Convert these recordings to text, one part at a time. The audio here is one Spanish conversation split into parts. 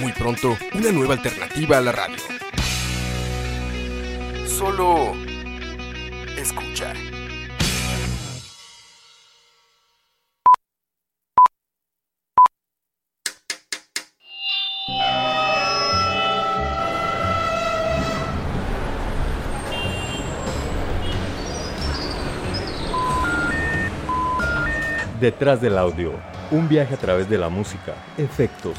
Muy pronto, una nueva alternativa a la radio. Solo escucha. Detrás del audio, un viaje a través de la música, efectos,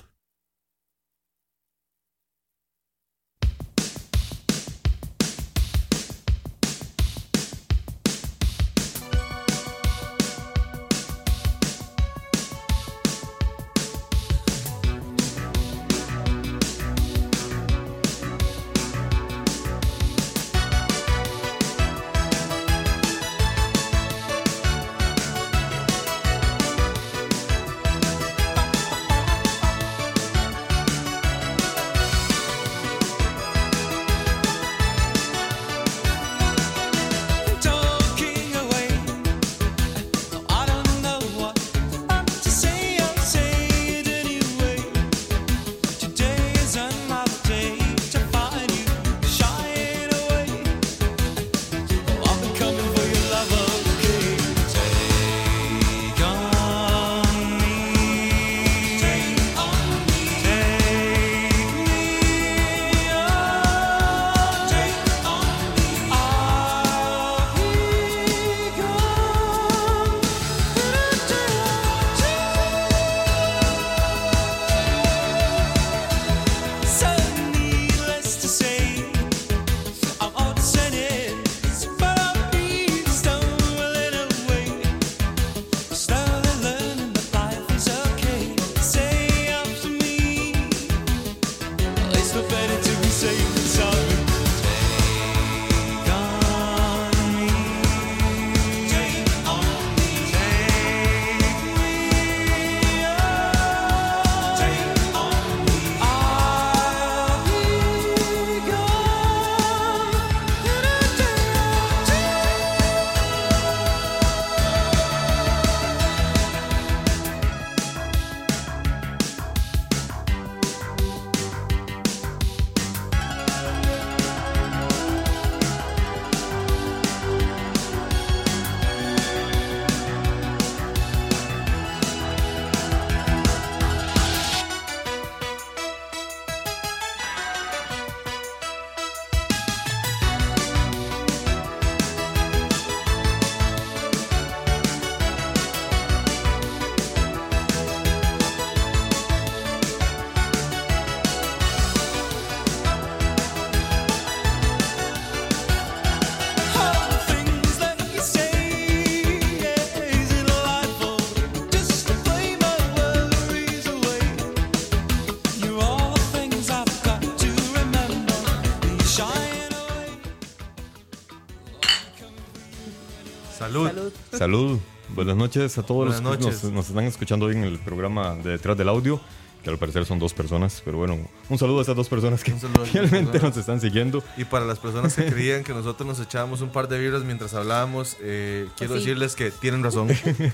Noches a todos Buenas los que noches. nos, nos están escuchando hoy en el programa de Detrás del Audio, que al parecer son dos personas, pero bueno, un saludo a esas dos personas que realmente personas. nos están siguiendo. Y para las personas que creían que nosotros nos echábamos un par de vibras mientras hablábamos, eh, quiero Pues sí. decirles que tienen razón. Eh,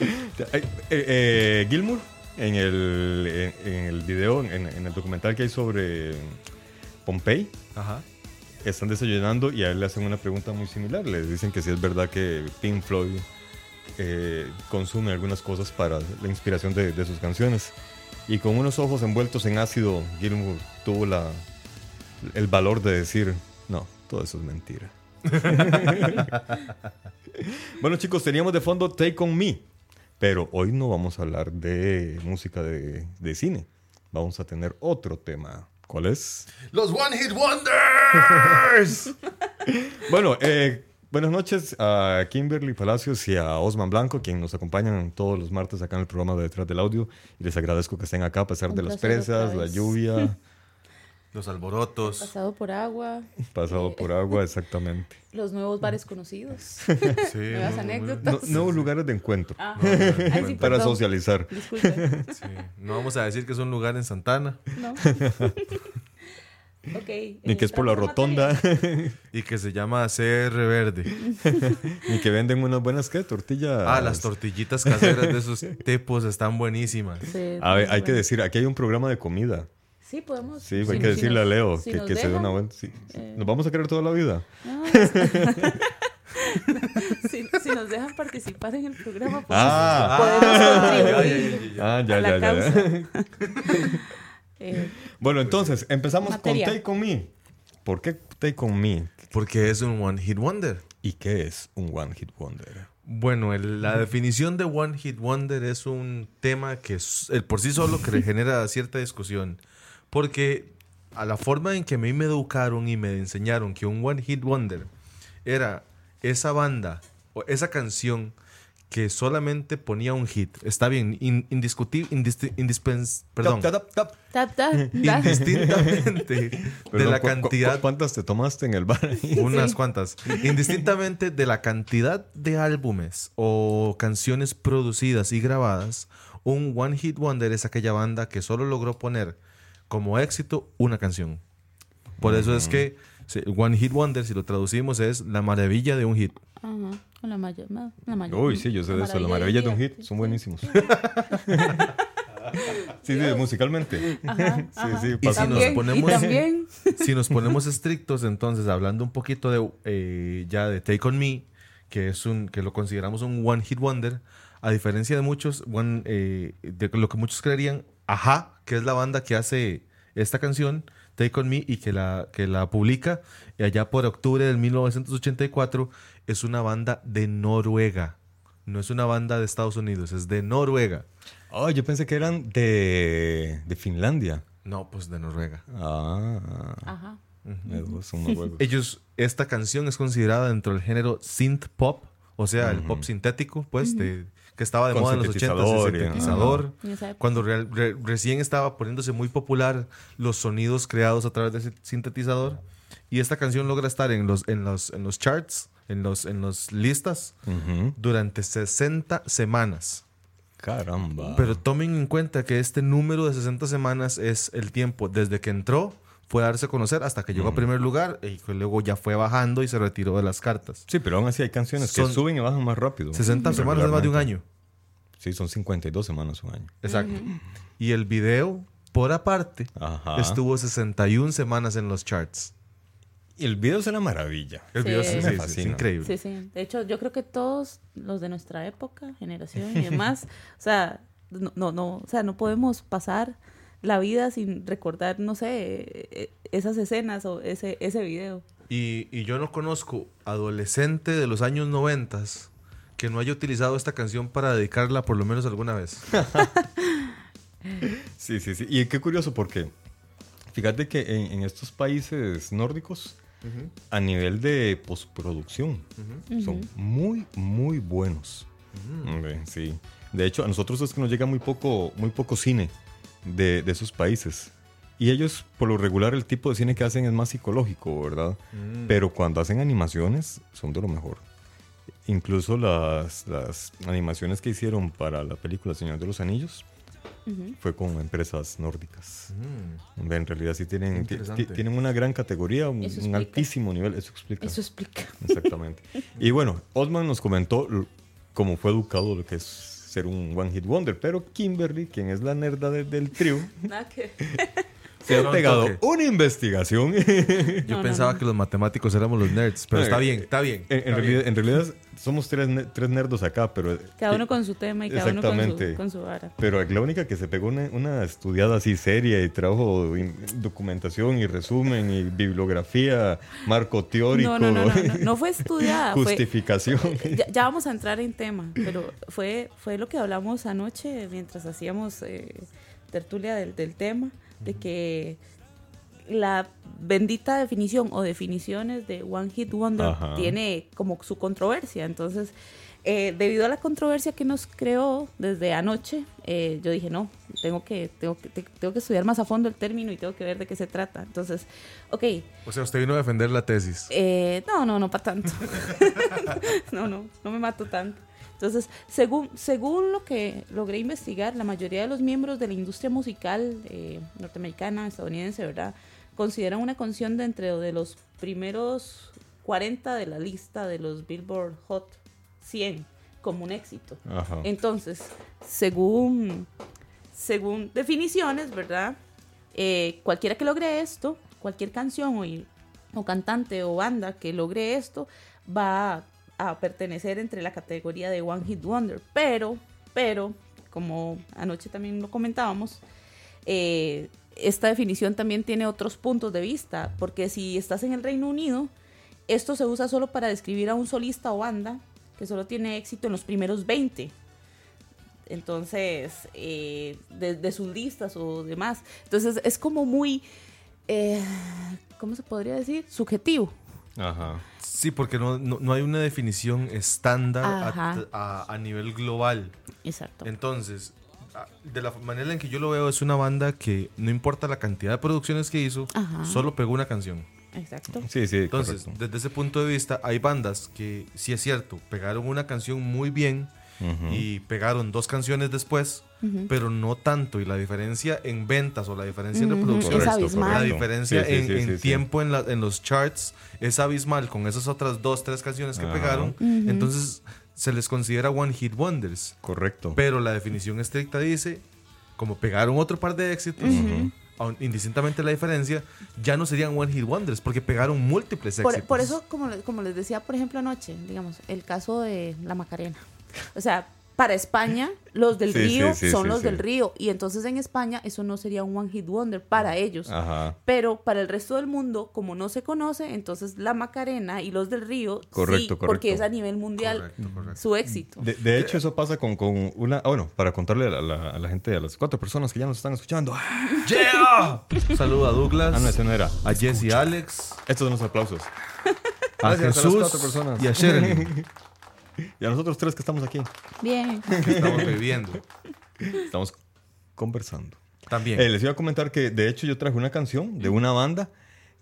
eh, eh, Gilmour, en el, en, en el video, en, en el documental que hay sobre Pompey, Ajá. están desayunando y a él le hacen una pregunta muy similar. Le dicen que si es verdad que Pink Floyd eh, consume algunas cosas para la inspiración de, de sus canciones. Y con unos ojos envueltos en ácido, Gilmour tuvo la, el valor de decir, no, todo eso es mentira. bueno chicos, teníamos de fondo Take On Me, pero hoy no vamos a hablar de música de, de cine. Vamos a tener otro tema. ¿Cuál es? Los One Hit Wonders. Bueno, eh, buenas noches a Kimberly Palacios y a Osman Blanco, quien nos acompañan todos los martes acá en el programa de Detrás del Audio. Y les agradezco que estén acá a pesar Un de las presas, la lluvia, Los alborotos. Pasado por agua, pasado por agua, exactamente. los nuevos bares conocidos, Sí, nuevas No- anécdotas. nuevos lugares de encuentro Ah, No, sí, para socializar. Disculpe. sí. No vamos a decir que es un lugar en Santana No. Ok. Ni que es por la rotonda, y que se llama CR Verde. ni que venden unas buenas ¿qué? tortillas. Ah, las tortillitas caseras de esos tipos están buenísimas. Sí, A ver, hay bueno. que decir, aquí hay un programa de comida. Sí, podemos. Sí, hay si- que decirle a Leo si que, se dé una buena. sí. eh. Nos vamos a querer toda la vida. no, si, si nos dejan participar en el programa, podemos, Ah. podemos Ah, contribuir ya, ya, ya, ya. Ah, ya, a la ya, ya. causa. Eh, Bueno, entonces, empezamos Materia. con Take On Me. ¿Por qué Take On Me? Porque es un One Hit Wonder. ¿Y qué es un One Hit Wonder? Bueno, el- la definición de One Hit Wonder es un tema que es, el por sí solo que genera cierta discusión. Porque a la forma en que a mí me educaron y me enseñaron que un One Hit Wonder era esa banda o esa canción que solamente ponía un hit. Está bien, in- indiscutible, indisti- indispens- perdón, Tap, tap, tap. tap, tap, da. indistintamente de la ¿cu- cu- cantidad ¿Cuántas te tomaste en el bar? ahí? unas cuantas. Indistintamente de la cantidad de álbumes o canciones producidas y grabadas, un One Hit Wonder es aquella banda que solo logró poner como éxito una canción. Por eso es que sí, One Hit Wonder, si lo traducimos, es la maravilla de un hit. Ajá, con la maya- ma- la maya- Uy, sí, yo sé de eso. La maravilla de un hit Sí, son buenísimos. sí, sí, musicalmente. Ajá, Sí, ajá. sí, Y si nos ponemos- y Si nos ponemos estrictos, entonces, hablando un poquito de eh, ya de Take On Me, que es un, que lo consideramos un One Hit Wonder, a diferencia de muchos, one, eh, de lo que muchos creerían, Ajá, que es la banda que hace esta canción, Take On Me, y que la, que la publica y allá por octubre del 1984, es una banda de Noruega. No es una banda de Estados Unidos, es de Noruega. Oh, yo pensé que eran de, de Finlandia. No, pues de Noruega. Ah, Ajá. me son noruegos. Ellos, esta canción es considerada dentro del género synth pop, o sea, el pop sintético, pues, de- que estaba de Con moda en los 80 sintetizador y- sintetizador. Cuando re- re- recién estaba poniéndose muy popular los sonidos creados a través de ese sintetizador. Y esta canción logra estar en los, en los, en los charts, en los, en los listas, Ujú. durante 60 semanas. Caramba. Pero tomen en cuenta que este número de 60 semanas es el tiempo desde que entró, fue a darse a conocer hasta que llegó a primer lugar y que luego ya fue bajando y se retiró de las cartas. Sí, pero aún así hay canciones que Son- suben y bajan más rápido. 60 semanas es más de un año. Sí, son 52 semanas un año. Exacto. Y el video, por aparte, Ajá. estuvo 61 semanas en los charts. Y el video es una maravilla. El Sí. video sí, Me sí, sí, es increíble. Sí, sí. De hecho, yo creo que todos los de nuestra época, generación y demás, o sea, no, no, no, o sea, no podemos pasar la vida sin recordar, no sé, eh, esas escenas o ese, ese video. Y, y yo no conozco adolescente de los años 90 que no haya utilizado esta canción para dedicarla por lo menos alguna vez. Sí, sí, sí. Y qué curioso porque fíjate que en, en estos países nórdicos, a nivel de postproducción, son muy, muy buenos. Hombre, sí. De hecho, a nosotros es que nos llega muy poco, muy poco cine de, de esos países. Y ellos, por lo regular, el tipo de cine que hacen es más psicológico, ¿verdad? Pero cuando hacen animaciones, son de lo mejor. Incluso las, las animaciones que hicieron para la película Señor de los Anillos fue con empresas nórdicas. Hombre, En realidad sí tienen, tienen una gran categoría, un, altísimo nivel. Eso explica. Eso explica. Exactamente. y bueno, Osman nos comentó cómo fue educado lo que es ser un One Hit Wonder, pero Kimberly, quien es la nerda de- del trío, Se ha pegado una investigación. Yo No, pensaba no. que los matemáticos éramos los nerds, pero No, está eh, bien, está bien. en está realidad, bien. en realidad somos tres, tres nerdos acá, pero... Cada uno con su tema y cada uno con su, con su vara. Pero la única que se pegó una, una estudiada así seria y trabajo in- documentación y resumen y bibliografía, marco teórico, No, no, no, no, no, no fue estudiada. fue, justificación. ya, ya vamos a entrar en tema, pero fue, fue lo que hablamos anoche mientras hacíamos eh, tertulia del, del tema, de que la bendita definición o definiciones de One Hit Wonder Ajá. tiene como su controversia. Entonces, eh, debido a la controversia que nos creó desde anoche, eh, yo dije, no, tengo que, tengo, que, te- tengo que estudiar más a fondo el término y tengo que ver de qué se trata. Entonces, ok, O sea, usted vino a defender la tesis. eh, no, no, no para tanto. no, no, no me mato tanto. Entonces, según, según lo que logré investigar, la mayoría de los miembros de la industria musical eh, norteamericana, estadounidense, ¿verdad? Consideran una canción de entre de los primeros 40 de la lista de los Billboard Hot 100 como un éxito. Ajá. Entonces, según, según definiciones, ¿verdad? Eh, cualquiera que logre esto, cualquier canción o, o cantante o banda que logre esto, va a pertenecer entre la categoría de One Hit Wonder. Pero, pero, como anoche también lo comentábamos, eh, esta definición también tiene otros puntos de vista, porque si estás en el Reino Unido, esto se usa solo para describir a un solista o banda que solo tiene éxito en los primeros 20. Entonces, eh, de, sus listas o demás. Entonces, es como muy, eh, ¿cómo se podría decir? Subjetivo. Ajá. Sí, porque no, no, no hay una definición estándar a, a- a nivel global. Exacto. Entonces, de la manera en que yo lo veo, es una banda que no importa la cantidad de producciones que hizo, Ajá. solo pegó una canción. Exacto. Sí, sí, Entonces, correcto. desde ese punto de vista, hay bandas que, sí es cierto, pegaron una canción muy bien y pegaron dos canciones después, pero no tanto. Y la diferencia en ventas o la diferencia en Ujú, reproducción, es Correcto, abismal. la diferencia Sí, sí, en, sí, en sí, sí. tiempo en, la- en los charts es abismal con esas otras dos, tres canciones que Ajá. pegaron. Entonces, se les considera One Hit Wonders. Correcto. Pero la definición estricta dice, como pegaron otro par de éxitos, indistintamente la diferencia, ya no serían One Hit Wonders, porque pegaron múltiples éxitos. Por, por eso, como, como les decía, por ejemplo, anoche, digamos, el caso de la Macarena. O sea, para España, los del Sí, río sí, sí, son sí, los sí. del río. Y entonces en España eso no sería un One Hit Wonder para ellos. Ajá. Pero para el resto del mundo, como no se conoce, entonces la Macarena y los del río, Correcto, sí, correcto. porque es a nivel mundial Correcto, correcto. su éxito. De, de hecho, eso pasa con, con una... ah, bueno, para contarle a la, a la gente, a las cuatro personas que ya nos están escuchando. Ah, ¡Yeah! Un saludo a Douglas, no, ese no era. a Jesse Alex, Estos son los aplausos. a Gracias a las Jesús cuatro personas. y a Sherilyn, Y a nosotros tres que estamos aquí. Bien. que estamos viviendo. Estamos conversando. También. Eh, les iba a comentar que, de hecho, yo traje una canción de una banda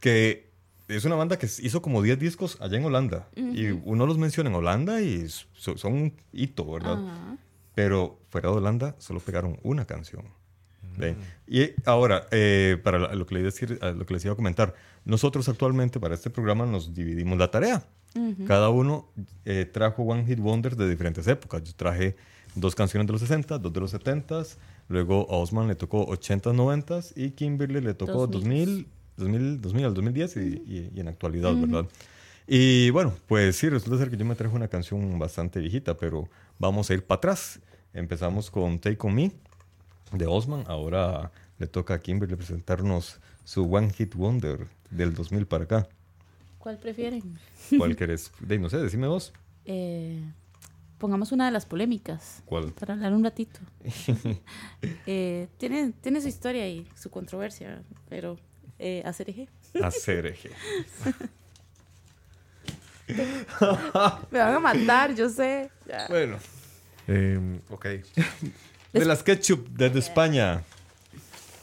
que es una banda que hizo como 10 discos allá en Holanda. Y uno los menciona en Holanda y so- son un hito, ¿verdad? Ajá. Pero fuera de Holanda solo pegaron una canción. ¿Ve? Y ahora, eh, para lo que, les lo que les iba a comentar, nosotros actualmente para este programa nos dividimos la tarea. Cada uno eh, trajo One Hit Wonders de diferentes épocas. Yo traje dos canciones de los 60, dos de los 70, luego a Osman le tocó 80, 90 y Kimberly le tocó 2000, 2000, 2000 al 2010 y, y- y en actualidad, ¿verdad? Y bueno, pues sí, resulta ser que yo me traje una canción bastante viejita, pero vamos a ir para atrás. Empezamos con Take On Me de Osman. Ahora le toca a Kimberly presentarnos su One Hit Wonder del 2000 para acá. ¿Cuál prefieren? ¿Cuál querés? De, no sé, decime vos. Eh, pongamos una de las polémicas. ¿Cuál? Para hablar un ratito. Eh, tiene, tiene su historia y su controversia, pero eh, hacer eje. Hacer eje. Me van a matar, yo sé. Ya. Bueno, Eh, ok. de las ketchup desde España.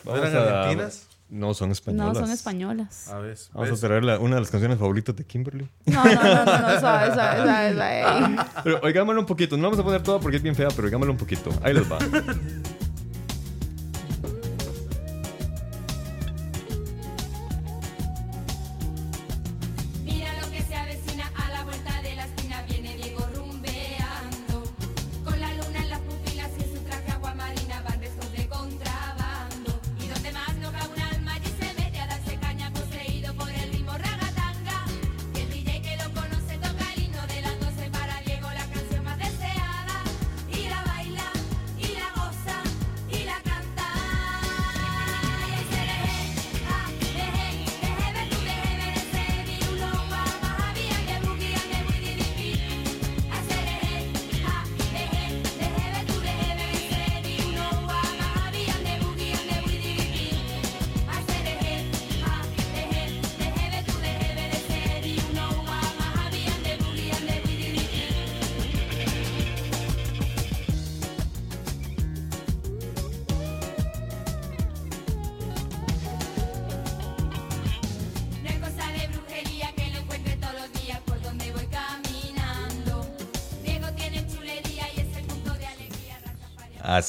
¿No eran argentinas? No, son No, españolas. son españolas. A ver. Vamos ¿ves? a traer la- una de las canciones favoritas de Kimberly. No, no, no, no, no, suave, suave, suave, suave. Pero oigámoslo un poquito. No vamos a poner toda porque es bien fea, pero oigámoslo un poquito. Ahí les va.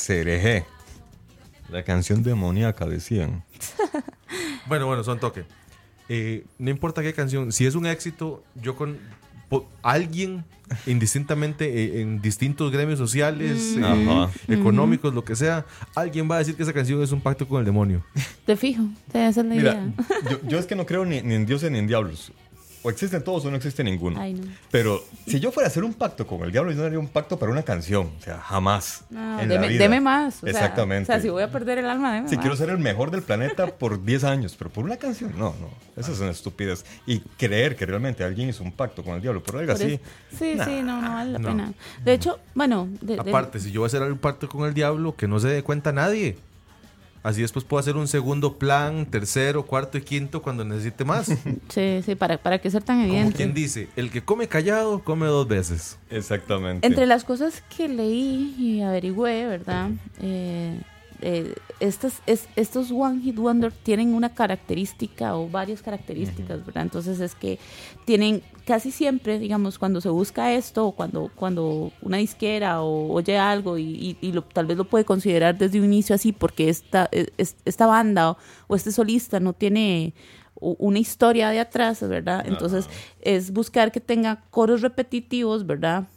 Cereje. La canción demoníaca, decían. Bueno, bueno, son toque. Eh, no importa qué canción, si es un éxito, yo con po- alguien, indistintamente eh, en distintos gremios sociales, eh, Ajá. económicos, lo que sea, alguien va a decir que esa canción es un pacto con el demonio. Te fijo, esa es la Mira, idea. yo, yo es que no creo ni, ni en dioses ni en diablos. O existen todos o no existe ninguno. Ay, no. Pero si yo fuera a hacer un pacto con el diablo, yo no haría un pacto para una canción. O sea, jamás. No, en la deme, vida. deme más. o sea, Exactamente. O sea, si voy a perder el alma, deme Si más. quiero ser el mejor del planeta por 10 años, pero por una canción, no, no. Eso es una estupidez. Y creer que realmente alguien hizo un pacto con el diablo por algo Por así. Sí, nah. sí, no, no vale la no. pena. De hecho, bueno, de- de- Aparte, si yo voy a hacer un pacto con el diablo, que no se dé cuenta nadie. Así después puedo hacer un segundo plan, tercero, cuarto y quinto cuando necesite más. sí, sí, para, para que ser tan Como evidente. quien dice, el que come callado, come dos veces. Exactamente. Entre las cosas que leí y averigüé, ¿verdad? Eh, eh, estas, es- estos One Hit Wonder tienen una característica o varias características, ¿verdad? Entonces es que tienen casi siempre, digamos, cuando se busca esto o cuando, cuando una disquera o oye algo y, y- y lo- tal vez lo puede considerar desde un inicio así porque esta, es- esta banda o, o este solista no tiene una historia de atrás, ¿verdad? Entonces es buscar que tenga coros repetitivos, ¿verdad?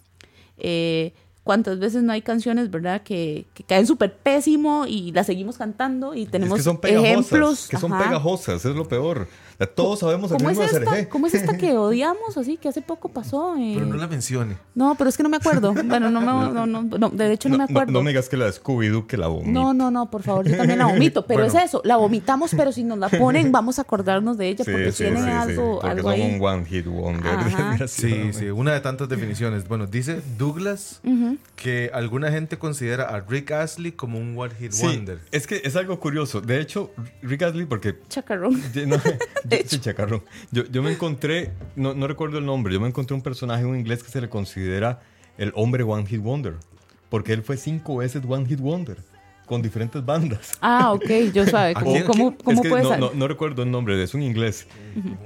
Eh, ¿Cuántas veces no hay canciones, verdad, que, que caen súper pésimo y las seguimos cantando y tenemos es que son ejemplos? Que son ajá. pegajosas, es lo peor. Todos sabemos el ¿Cómo es, ritmo de esta? ¿Cómo es esta que odiamos así, que hace poco pasó? eh? Pero no la mencione. No, pero es que no me acuerdo. Bueno, no, me, no, no, no, de hecho no, me acuerdo. No, me digas que la de Scooby-Doo que la vomita. No, no, no, por favor, yo también la vomito, pero Bueno. es eso, la vomitamos, pero si nos la ponen, vamos a acordarnos de ella, Sí, porque sí, tiene sí, sí, algo, porque algo ahí. un one hit wonder. Ajá. Sí, sí, una de tantas definiciones. Bueno, dice Douglas que alguna gente considera a Rick Astley como un One Hit Sí, Wonder. es que es algo curioso. De hecho, Rick Astley, porque Chacarrón. No, yo- sí, chacarrón. Yo, yo me encontré, no, no recuerdo el nombre, yo me encontré un personaje en inglés que se le considera el hombre One Hit Wonder. Porque él fue cinco veces One Hit Wonder. Con diferentes bandas. Ah, ok, yo sabe, ¿cómo, cómo, cómo es que puede no, ser? no, no recuerdo el nombre, es un inglés.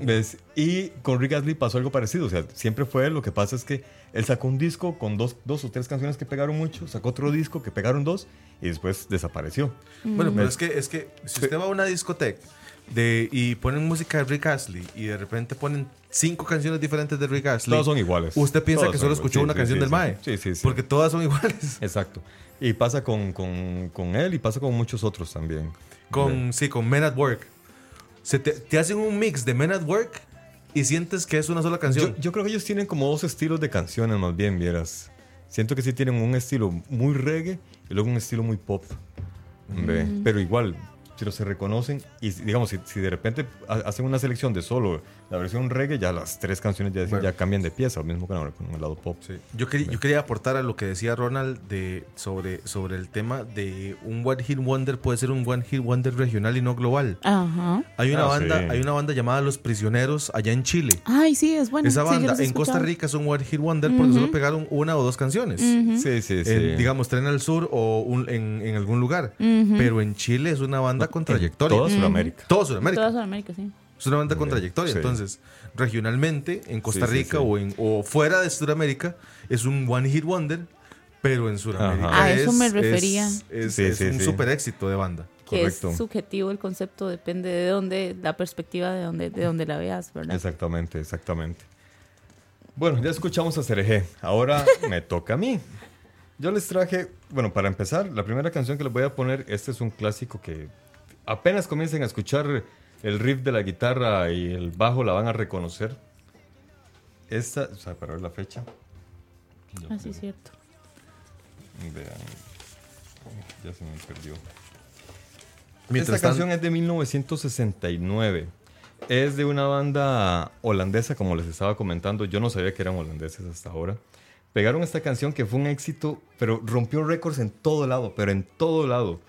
¿Ves? Y con Rick Astley pasó algo parecido. O sea, siempre fue él. Lo que pasa es que él sacó un disco con dos, dos o tres canciones que pegaron mucho, sacó otro disco que pegaron dos y después desapareció. Bueno, Mm. pero es que, es que si usted va a una discoteca de, y ponen música de Rick Astley y de repente ponen cinco canciones diferentes de Rick Astley, Todas son iguales. usted piensa Todas que solo escuchó Sí, una sí, canción sí, del. Mae. Sí, sí, sí. Porque todas son iguales. Exacto. Y pasa con, con, con él y pasa con muchos otros también. Con, sí, con Men at Work. Se te, te hacen un mix de Men at Work y sientes que es una sola canción. Yo, yo creo que ellos tienen como dos estilos de canciones, más bien, vieras. Siento que sí tienen un estilo muy reggae y luego un estilo muy pop. Ve, Pero igual, si se reconocen y digamos, si, si de repente ha- hacen una selección de solo la versión reggae, ya las tres canciones ya, Bueno. ya cambian de pieza, lo mismo con, el- con el lado pop. Sí. Yo, quería, yo quería aportar a lo que decía Ronald de, sobre, sobre el tema de un One Hit Wonder puede ser un One Hit Wonder regional y no global. Ajá. Hay una, Ah, banda, sí. hay una banda llamada Los Prisioneros allá en Chile. Ay, sí, es bueno. Esa banda en Costa. Rica es un One Hit Wonder porque solo pegaron una o dos canciones. Sí, sí, sí. En, digamos, Tren al Sur o un- en, en algún lugar. Pero en Chile es una banda con trayectoria. Toda Sudamérica. Todo Sudamérica. Toda Sudamérica, sí. Es una banda con trayectoria. Sí. Entonces, regionalmente, en Costa Rica sí. O, en, o fuera de Sudamérica, es un One Hit Wonder, pero en Sudamérica. Ajá. A eso me es- refería. Es, es- Sí, es sí, un sí. super éxito de banda. Que Correcto. es subjetivo el concepto, depende de dónde, la perspectiva de dónde, de dónde la veas, ¿verdad? Exactamente, exactamente. Bueno, ya escuchamos a Cereje. Ahora me toca a mí. Yo les traje, bueno, para empezar, la primera canción que les voy a poner, este es un clásico que apenas comiencen a escuchar el riff de la guitarra y el bajo la van a reconocer. Esta, o sea, para ver la fecha. Así es cierto. Vean. Ya se me perdió. Mientras Esta canción es de 1969. Es de una banda holandesa, como les estaba comentando. Yo no sabía que eran holandeses hasta ahora. Pegaron esta canción que fue un éxito, pero rompió récords en todo lado, pero en todo lado.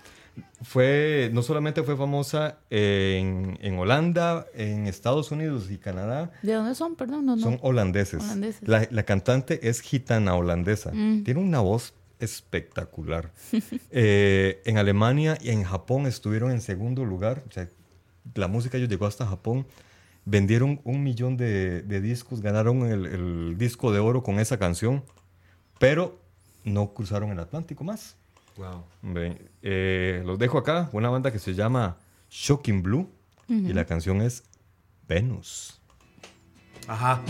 Fue, no solamente fue famosa en, en Holanda, en Estados Unidos y Canadá, ¿De dónde son? Perdón, no, no. son holandeses. Holandeses. La, la cantante es gitana holandesa. Mm. Tiene una voz espectacular. Eh, en Alemania y en Japón estuvieron en segundo lugar. O sea, la música ellos llegó hasta Japón. Vendieron un millón de, de discos, ganaron el, el disco de oro con esa canción, pero no cruzaron el Atlántico más. Wow. Ve, eh, los dejo acá, una banda que se llama Shocking Blue y la canción es Venus. Ajá.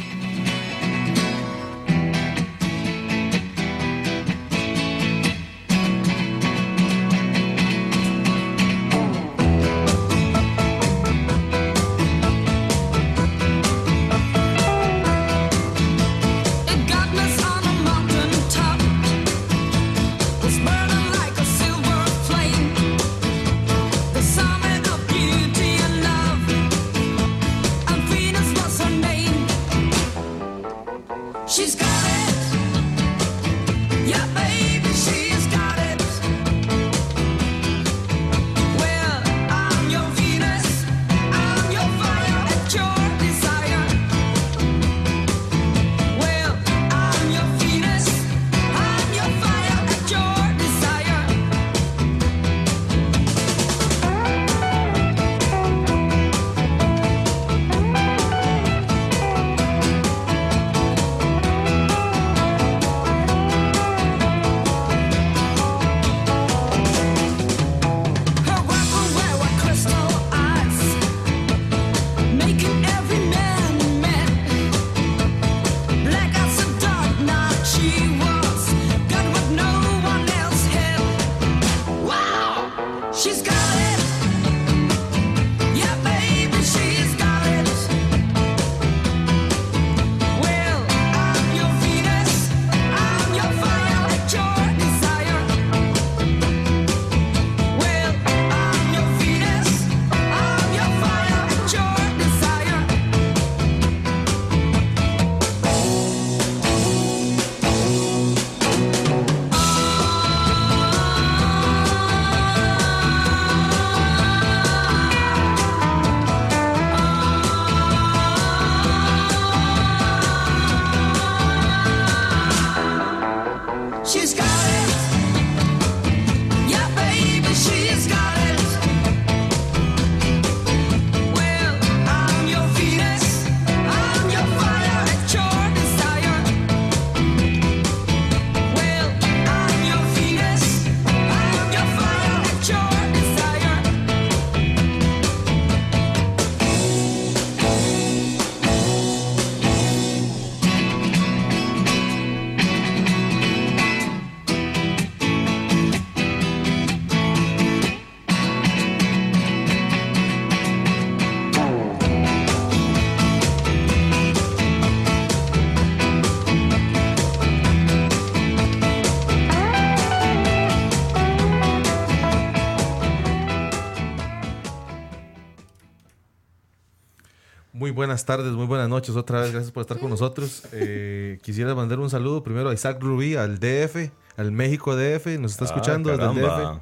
Buenas tardes, muy buenas noches. Otra vez, gracias por estar con nosotros. Eh, quisiera mandar un saludo primero a Isaac Rubí, al DF, al México DF. Nos está Ah, escuchando desde el. DF.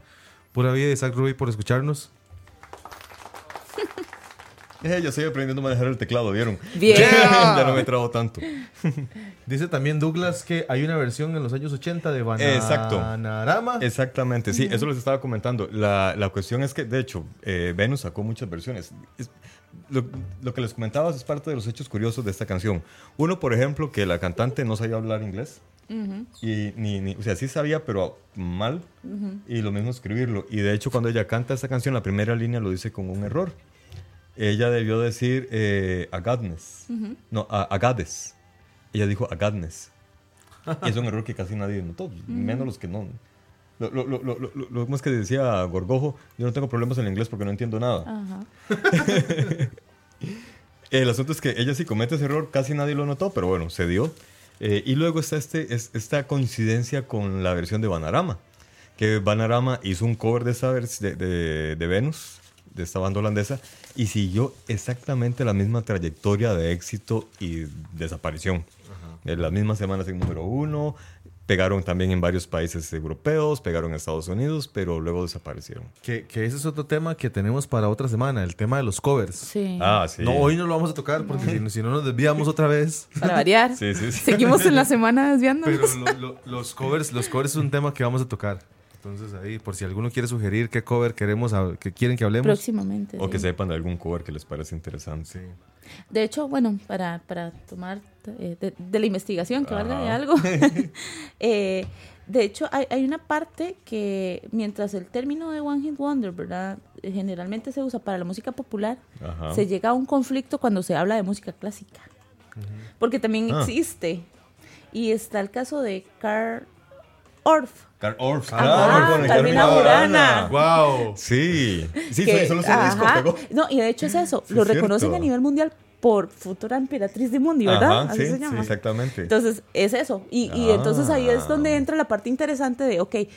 Pura vida, Isaac Rubí, por escucharnos. Eh, ya estoy aprendiendo a manejar el teclado, ¿vieron? Bien. ya no me trabo tanto. Dice también Douglas que hay una versión en los años 80 de Exacto. Bananarama. Exactamente, sí, eso les estaba comentando. La, la cuestión es que, de hecho, eh, Venus sacó muchas versiones. Es- lo, lo que les comentaba es parte de los hechos curiosos de esta canción. Uno, por ejemplo, que la cantante no sabía hablar inglés. Y ni, ni- o sea, sí sabía, pero mal. Y lo mismo escribirlo. Y de hecho, cuando ella canta esta canción, la primera línea lo dice con un error. Ella debió decir eh, Agadnes. No, a- Agades. Ella dijo Agadnes. Y es un error que casi nadie notó, menos los que no. Lo, lo, lo, lo, lo, lo mismo es que decía Gorgojo, yo no tengo problemas en inglés porque no entiendo nada. Ajá. El asunto es que ella sí comete ese error, casi nadie lo notó, pero bueno, se dio. Eh, y luego está este, es- esta coincidencia con la versión de Banarama, que Banarama hizo un cover de, esa vers- de, de- de Venus, de esta banda holandesa, y siguió exactamente la misma trayectoria de éxito y desaparición. En las mismas semanas en número uno, pegaron también en varios países europeos, pegaron en Estados Unidos, pero luego desaparecieron. Que, que ese es otro tema que tenemos para otra semana, el tema de los covers. Sí. Ah, sí. No, hoy no lo vamos a tocar porque si, no- si no nos desviamos otra vez. Para variar. Sí, sí, sí. Seguimos en la semana desviándonos. Pero lo- lo- los covers, los covers es un tema que vamos a tocar. Entonces ahí, por si alguno quiere sugerir qué cover queremos, que quieren que hablemos. Próximamente. O que sepan de algún cover que les parece interesante. Sí. De hecho, bueno, para, para tomar eh, de, de la investigación que valga de algo, eh, De hecho, hay, hay una parte que mientras el término de One Hit Wonder, ¿verdad? Eh, Generalmente se usa para la música popular, Ajá. se llega a un conflicto cuando se habla de música clásica. Porque también Ah. existe. Y está el caso de Carl Orff. Carl Orff, Ajá, claro, con el Carmina Carmina Burana. Burana. ¡Wow! Sí, sí, que- solo ese disco pegó. No, y de hecho es eso, Sí, lo es reconocen cierto. a nivel mundial por futura emperatriz de Mundi, ¿verdad? Ajá, Así sí, se sí, llama. exactamente. Entonces, es eso. Y, y Ah. entonces ahí es donde entra la parte interesante de, ok, ¿qué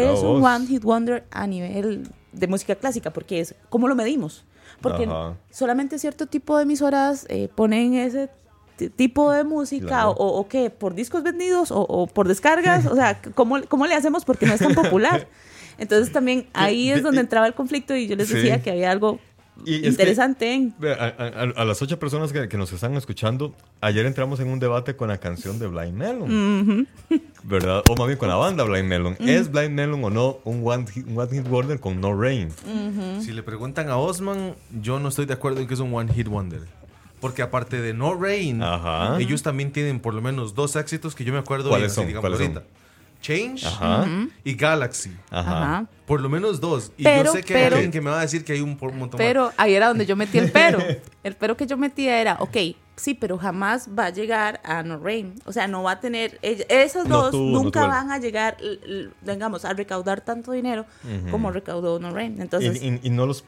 Mira es un. One Hit Wonder a nivel de música clásica? Porque es, ¿cómo lo medimos? Porque Ajá. solamente cierto tipo de emisoras eh, ponen ese tipo de música Claro. o, o qué, por discos vendidos o, o por descargas, o sea, ¿cómo, ¿cómo le hacemos? Porque no es tan popular. Entonces también ahí es donde entraba el conflicto y yo les Sí. decía que había algo Y es que- interesante. Ve, A, a- a las ocho personas que, que nos están escuchando, ayer entramos en un debate con la canción de Blind Melon, ¿verdad? O más bien con la banda Blind Melon. ¿Es Blind Melon o no un One Hit, un one hit Wonder con No Rain? Si le preguntan a Osman, yo no estoy de acuerdo en que es un One Hit Wonder. Porque aparte de No Rain, Ajá. ellos también tienen por lo menos dos éxitos que yo me acuerdo ¿Cuáles bien, son? digamos, ¿Cuáles son? ahorita. Change Ajá. y Galaxy. Ajá. Por lo menos dos. Y Pero- yo sé que hay alguien que me va a decir que hay un montón más. Pero ahí era donde yo metí el pero. El pero que yo metía era, ok, sí, pero jamás va a llegar a No Rain. O sea, no va a tener. Esas No dos nunca van a llegar, digamos, a recaudar tanto dinero como recaudó No Rain. Entonces, y, y- y no los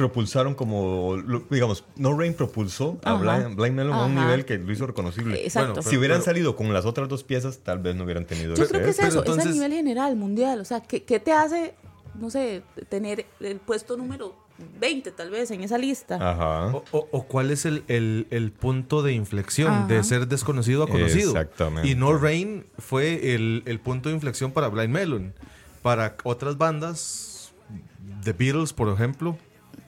propulsaron como, digamos, No Rain propulsó a. Blind, Blind Melon a un nivel que lo hizo reconocible. Exacto. Bueno, si hubieran pero- salido con las otras dos piezas, tal vez no hubieran tenido yo ese creo que es eso, pero es a nivel general, mundial. O sea, ¿qué, qué te hace, no sé, tener el puesto número 20 tal vez en esa lista? Ajá. O, o- o cuál es el, el- el punto de inflexión Ajá. de ser desconocido a conocido. Exactamente. Y No Rain fue el, el punto de inflexión para Blind Melon. Para otras bandas, The Beatles, por ejemplo,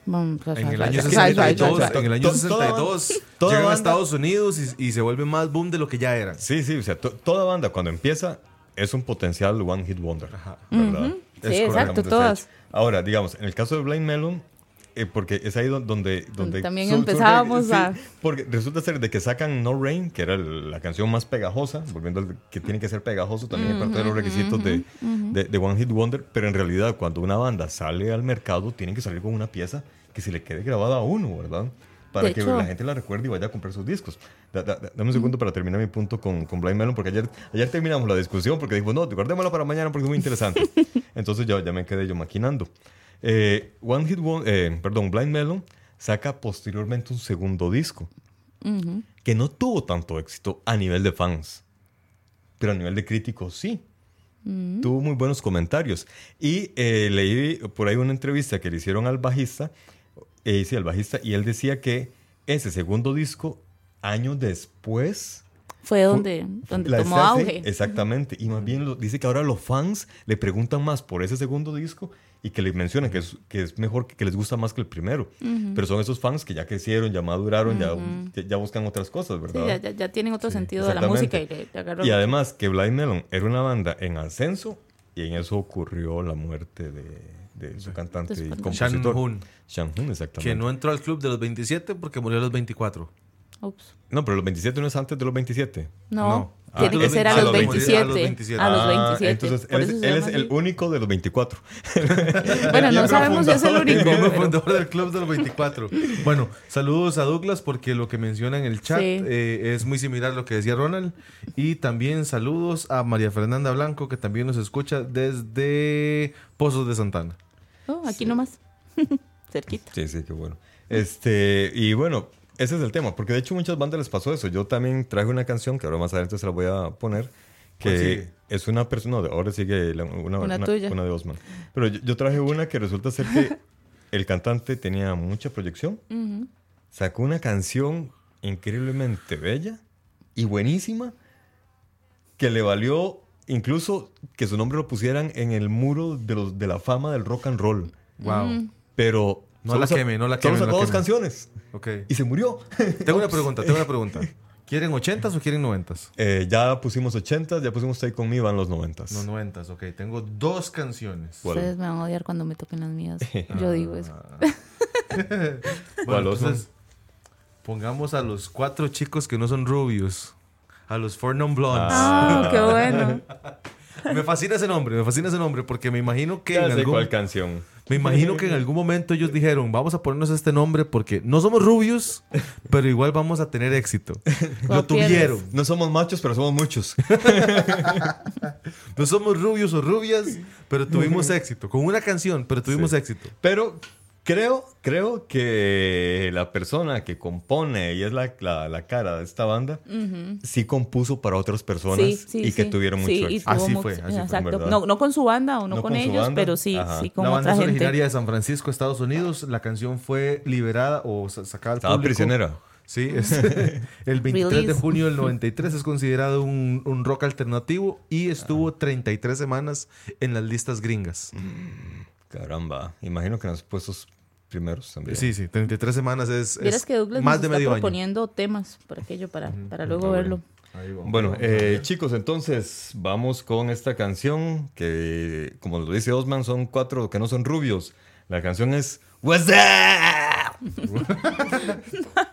en el año ay, ay, ay, 62, ay, ay. en el año To- toda- 62 toda llegan a Estados Unidos y, y se vuelve más boom de lo que ya eran. Sí, sí, o sea, to- toda banda cuando empieza es un potencial one hit wonder, ¿verdad? Ujú. Es Sí, exacto, todas. Ahora, digamos, en el caso de Blind Melon, eh, porque es ahí don- donde... donde También sur- empezábamos sí, a- Porque resulta ser de que sacan No Rain, que era la canción más pegajosa, volviendo al que tiene que ser pegajoso, también es parte de los requisitos de, de- de One Hit Wonder, pero en realidad cuando una banda sale al mercado, tienen que salir con una pieza que se le quede grabada a uno, ¿verdad? Para De que hecho- la gente la recuerde y vaya a comprar sus discos. Da- da- da- dame un segundo para terminar mi punto con, con Blind Melon, porque ayer, ayer terminamos la discusión porque dijimos, no, guardémosla para mañana porque es muy interesante. Entonces ya, ya me quedé yo maquinando. Eh, One Hit Won- eh, perdón, Blind Melon saca posteriormente un segundo disco que no tuvo tanto éxito a nivel de fans, pero a nivel de críticos sí. Tuvo muy buenos comentarios. Y eh, leí por ahí una entrevista que le hicieron al bajista, eh, sí, al bajista, y él decía que ese segundo disco, años después, Fue donde, donde la tomó auge. Exactamente. Y más bien lo- dice que ahora los fans le preguntan más por ese segundo disco y que le mencionan que es, que es mejor, que les gusta más que el primero. Pero son esos fans que ya crecieron, ya maduraron, ya, ya, ya buscan otras cosas, Sí, ¿verdad? ya, ya- ya tienen otro Sí, sentido de la música y le, le Y además que Blind Melon era una banda en ascenso y en eso ocurrió la muerte de, de su cantante y Después- Shan compositor. Hoon, Shan Hoon, exactamente. que no entró al club de los 27 porque murió a los 24. Ups. No, pero los 27 no es antes de los 27. No, No. Tiene Ah, que a ser a los los 27. 27. A los 27. A los Ah, 27. entonces él, es, el único de los 24. Bueno, no sabemos si es el único. Pero- fundador del club de los 24. Bueno, saludos a Douglas porque lo que menciona en el chat Sí. eh, es muy similar a lo que decía Ronald. Y también saludos a María Fernanda Blanco que también nos escucha desde Pozos de Santana. Oh, aquí nomás. Cerquita. Sí, sí, qué bueno. Este, y bueno, ese es el tema, porque de hecho muchas bandas les pasó eso. Yo también traje una canción que ahora más adelante se la voy a poner, ¿Cuál que es una persona, no, ahora sigue la- una, Una una- tuya. una de Osman. Pero yo, yo traje una que resulta ser que el cantante tenía mucha proyección, sacó una canción increíblemente bella y buenísima, que le valió incluso que su nombre lo pusieran en el muro de, los, de la fama del rock and roll. Wow. Pero No solo la queme, no la solo queme, no sacó dos canciones Ok. y se murió. Tengo una pregunta, tengo una pregunta. ¿Quieren 80s o quieren 90s? Eh, ya pusimos 80, ya pusimos Stay Con Me, van los 90. No, 90s, ok. Tengo dos canciones. ¿Cuál? Ustedes me van a odiar cuando me toquen las mías. Yo digo eso. Bueno, ¿Cuál, Osman? entonces, pongamos a los cuatro chicos que no son rubios. A los Four Non Blondes. Ah, qué bueno. Me fascina ese nombre, me fascina ese nombre porque me imagino que Ya en sé algún, cuál canción. Me imagino que en algún momento ellos dijeron, vamos a ponernos este nombre porque no somos rubios, pero igual vamos a tener éxito. Lo tuvieron. No somos machos, pero somos muchos. No somos rubios o rubias, pero tuvimos éxito. Con una canción, pero tuvimos Sí. éxito. Pero creo, creo que la persona que compone y es la, la, la cara de esta banda, sí compuso para otras personas Sí, sí, y que tuvieron mucho éxito. Así mucho- fue, así fue. No, no con su banda o no, No con, ellos, banda. pero sí, Ajá. sí con la banda es originaria de San Francisco, Estados Unidos. La canción fue liberada o sa- sacada al Estaba público. prisionera. Sí, es- el 23 de Release. junio del 93 es considerado un, un rock alternativo y estuvo 33 semanas en las listas gringas. Caramba, imagino que en los puestos primeros también. Sí, sí, 33 semanas es, que Douglas más nos de está medio año. proponiendo temas por aquello para, para luego Ah, bueno. verlo. Ahí vamos. Bueno, eh, chicos, entonces vamos con esta canción que, como lo dice Osman, son cuatro que no son rubios. La canción es What's Up?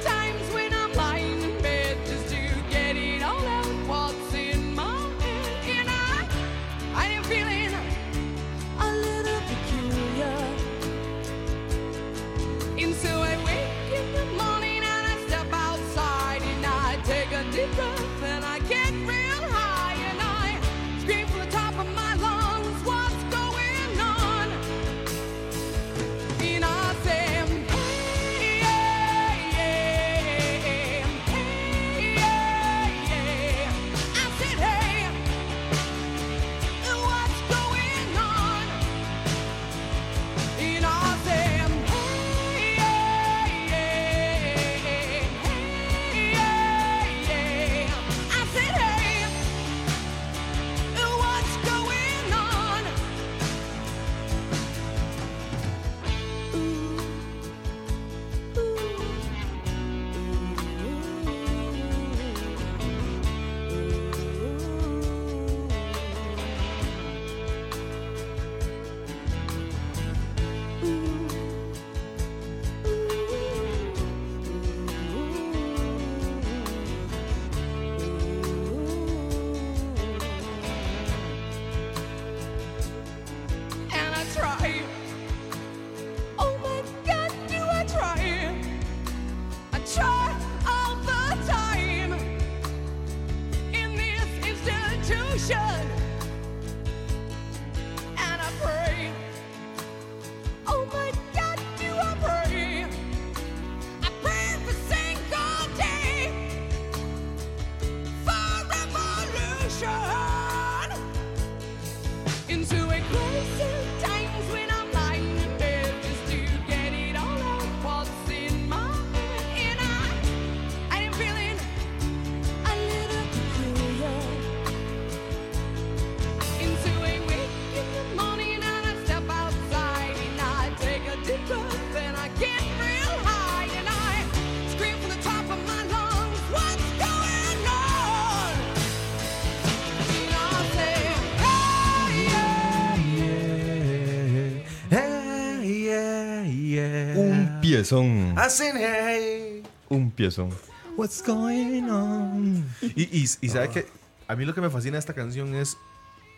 piezón. Hacen hey. Un piezón. What's going on? Y, y, y sabe que a mí lo que me fascina de esta canción es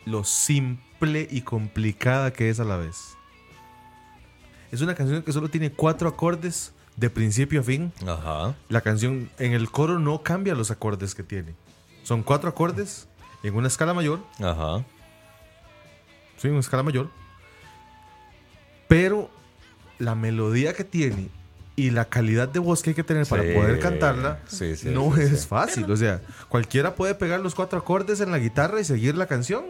lo simple y complicada que es a la vez. Es una canción que solo tiene cuatro acordes de principio a fin. Ajá. La canción en el coro no cambia los acordes que tiene. Son cuatro acordes en una escala mayor, Ajá. sí, en una escala mayor, pero la melodía que tiene y la calidad de voz que hay que tener para Sí, poder cantarla sí, sí, no sí, es sí. fácil. O sea, cualquiera puede pegar los cuatro acordes en la guitarra y seguir la canción,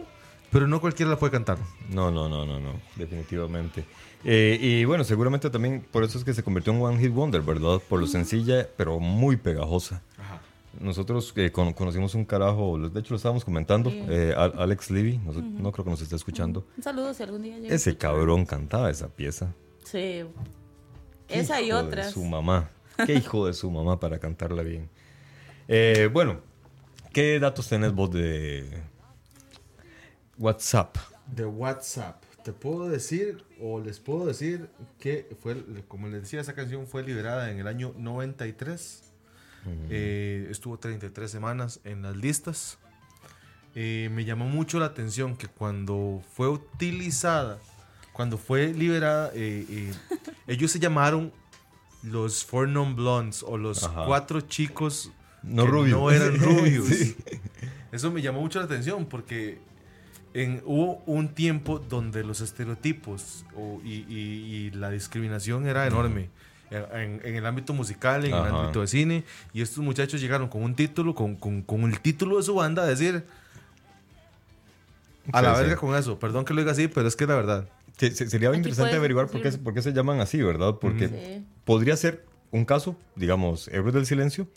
pero no cualquiera la puede cantar. No, no, no, no, no, definitivamente. Eh, y bueno, seguramente también por eso es que se convirtió en One Hit Wonder, ¿verdad? Por lo sencilla, pero muy pegajosa. Nosotros eh, con- conocimos un carajo, de hecho lo estábamos comentando, Sí. eh, Al- Alex Levy, no, no creo que nos esté escuchando. Un saludo si algún día llega. Ese cabrón cantaba esa pieza. Sí. Esa y hijo de otras. su mamá. Qué hijo de su mamá para cantarla bien. Eh, bueno, ¿qué datos tenés vos de WhatsApp? De WhatsApp. Te puedo decir, o les puedo decir, que fue, como les decía, esa canción fue liberada en el año 93. Eh, estuvo 33 semanas en las listas. Eh, me llamó mucho la atención que cuando fue utilizada, cuando fue liberada, eh, eh, ellos se llamaron los Four Non Blondes o los Ajá. cuatro chicos No que rubios. no eran rubios. Sí. Eso me llamó mucho la atención porque en, hubo un tiempo donde los estereotipos o- y, y- y la discriminación era enorme. En, en el ámbito musical, en el Ajá. ámbito de cine, y estos muchachos llegaron con un título, con, con- con el título de su banda, a decir a Sí, la sí. verga con eso. Perdón que lo diga así, pero es que la verdad. Sería Aquí interesante puedes averiguar por qué, por qué se llaman así, ¿verdad? Porque Sí. podría ser un caso, digamos, Héroes del Silencio.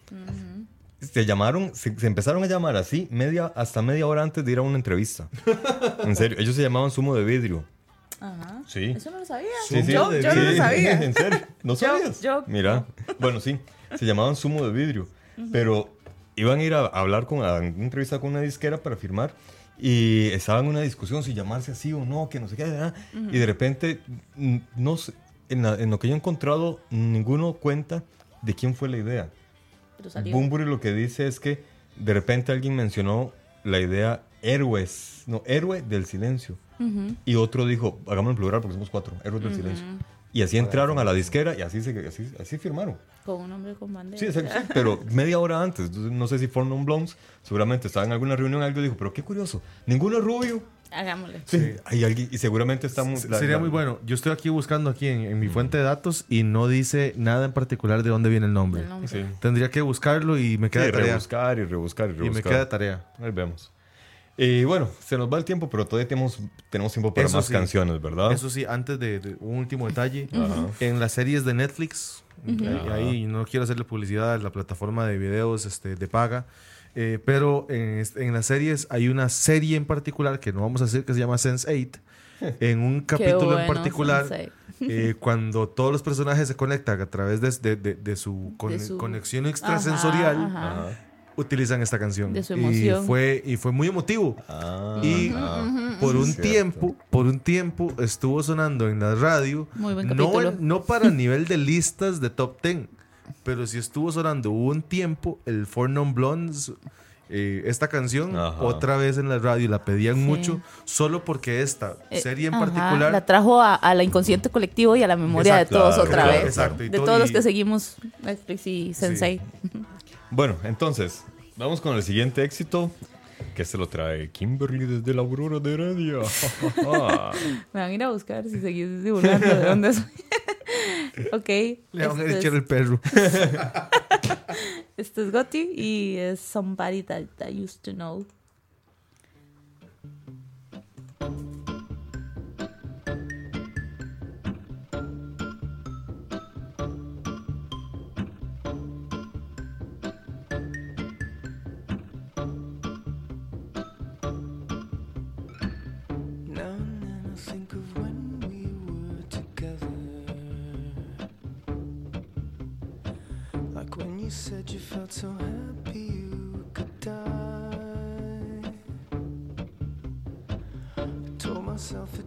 Se llamaron, se, se empezaron a llamar así media, hasta media hora antes de ir a una entrevista. en serio, ellos se llamaban Sumo de Vidrio. Ajá. Sí. Eso no lo sabía. Sí, sí. Yo, yo no lo sabía. En serio, ¿no Yo- sabías? yo- Mira, bueno, sí, se llamaban Sumo de Vidrio, pero iban a ir a hablar con, a una entrevista con una disquera para firmar y estaban en una discusión si llamarse así o no, que no sé qué, ¿verdad? y de repente, no sé, en, la- en lo que yo he encontrado, ninguno cuenta de quién fue la idea. Bumburi lo que dice es que de repente alguien mencionó la idea héroes, no, héroe del silencio. Ujú. Y otro dijo, hagámoslo en plural porque somos cuatro, héroes del silencio. Y así entraron a la disquera y así, se, así, así firmaron. Con un hombre con bandera. Sí, exacto, sí, pero media hora antes. No sé si Four Non Blondes seguramente estaba en alguna reunión algo dijo, pero qué curioso, ninguno es rubio. Hagámosle. Sí. Y, alguien, y seguramente la- Sería la- muy bueno. Yo estoy aquí buscando aquí en, en mi fuente de datos y no dice nada en particular de dónde viene el nombre. El nombre. Sí. Tendría que buscarlo y me queda tarea. rebuscar y rebuscar y Y rebuscar. me queda tarea. Ahí vemos. Y bueno, se nos va el tiempo, pero todavía tenemos, tenemos tiempo para Eso más sí. canciones, ¿verdad? Eso sí, antes de, de un último detalle, en las series de Netflix, eh, ahí no quiero hacerle publicidad a la plataforma de videos este, de paga, eh, pero en, en las series hay una serie en particular que no vamos a decir que se llama Sense8, en un capítulo en bueno, particular, Sensei. eh, cuando todos los personajes se conectan a través de, de- de- de su, con- De su- conexión extrasensorial, Ajá, ajá. Utilizan esta canción. De su y, emoción. fue, y fue muy emotivo. Ah, Y ah, por un cierto. tiempo, por un tiempo estuvo sonando en la radio. Muy buen no, en- no para nivel de listas de top 10, pero sí estuvo sonando un tiempo el Four Non Blondes. eh, esta canción Ajá. otra vez en la radio la pedían Sí. mucho solo porque esta Eh, serie en ajá, particular La trajo a, a la inconsciente colectivo y a la memoria Exacto, de todos claro, otra claro, vez. exacto, y de todo- todos los y- que seguimos Netflix y Sensei. Bueno, entonces, vamos con el siguiente éxito, que se lo trae Kimberly desde la Aurora de Heredia. Me van a ir a buscar si seguís divulgando de dónde soy. ok. le van a echar el perro. Esto es Gotti y es Somebody That I Used to Know.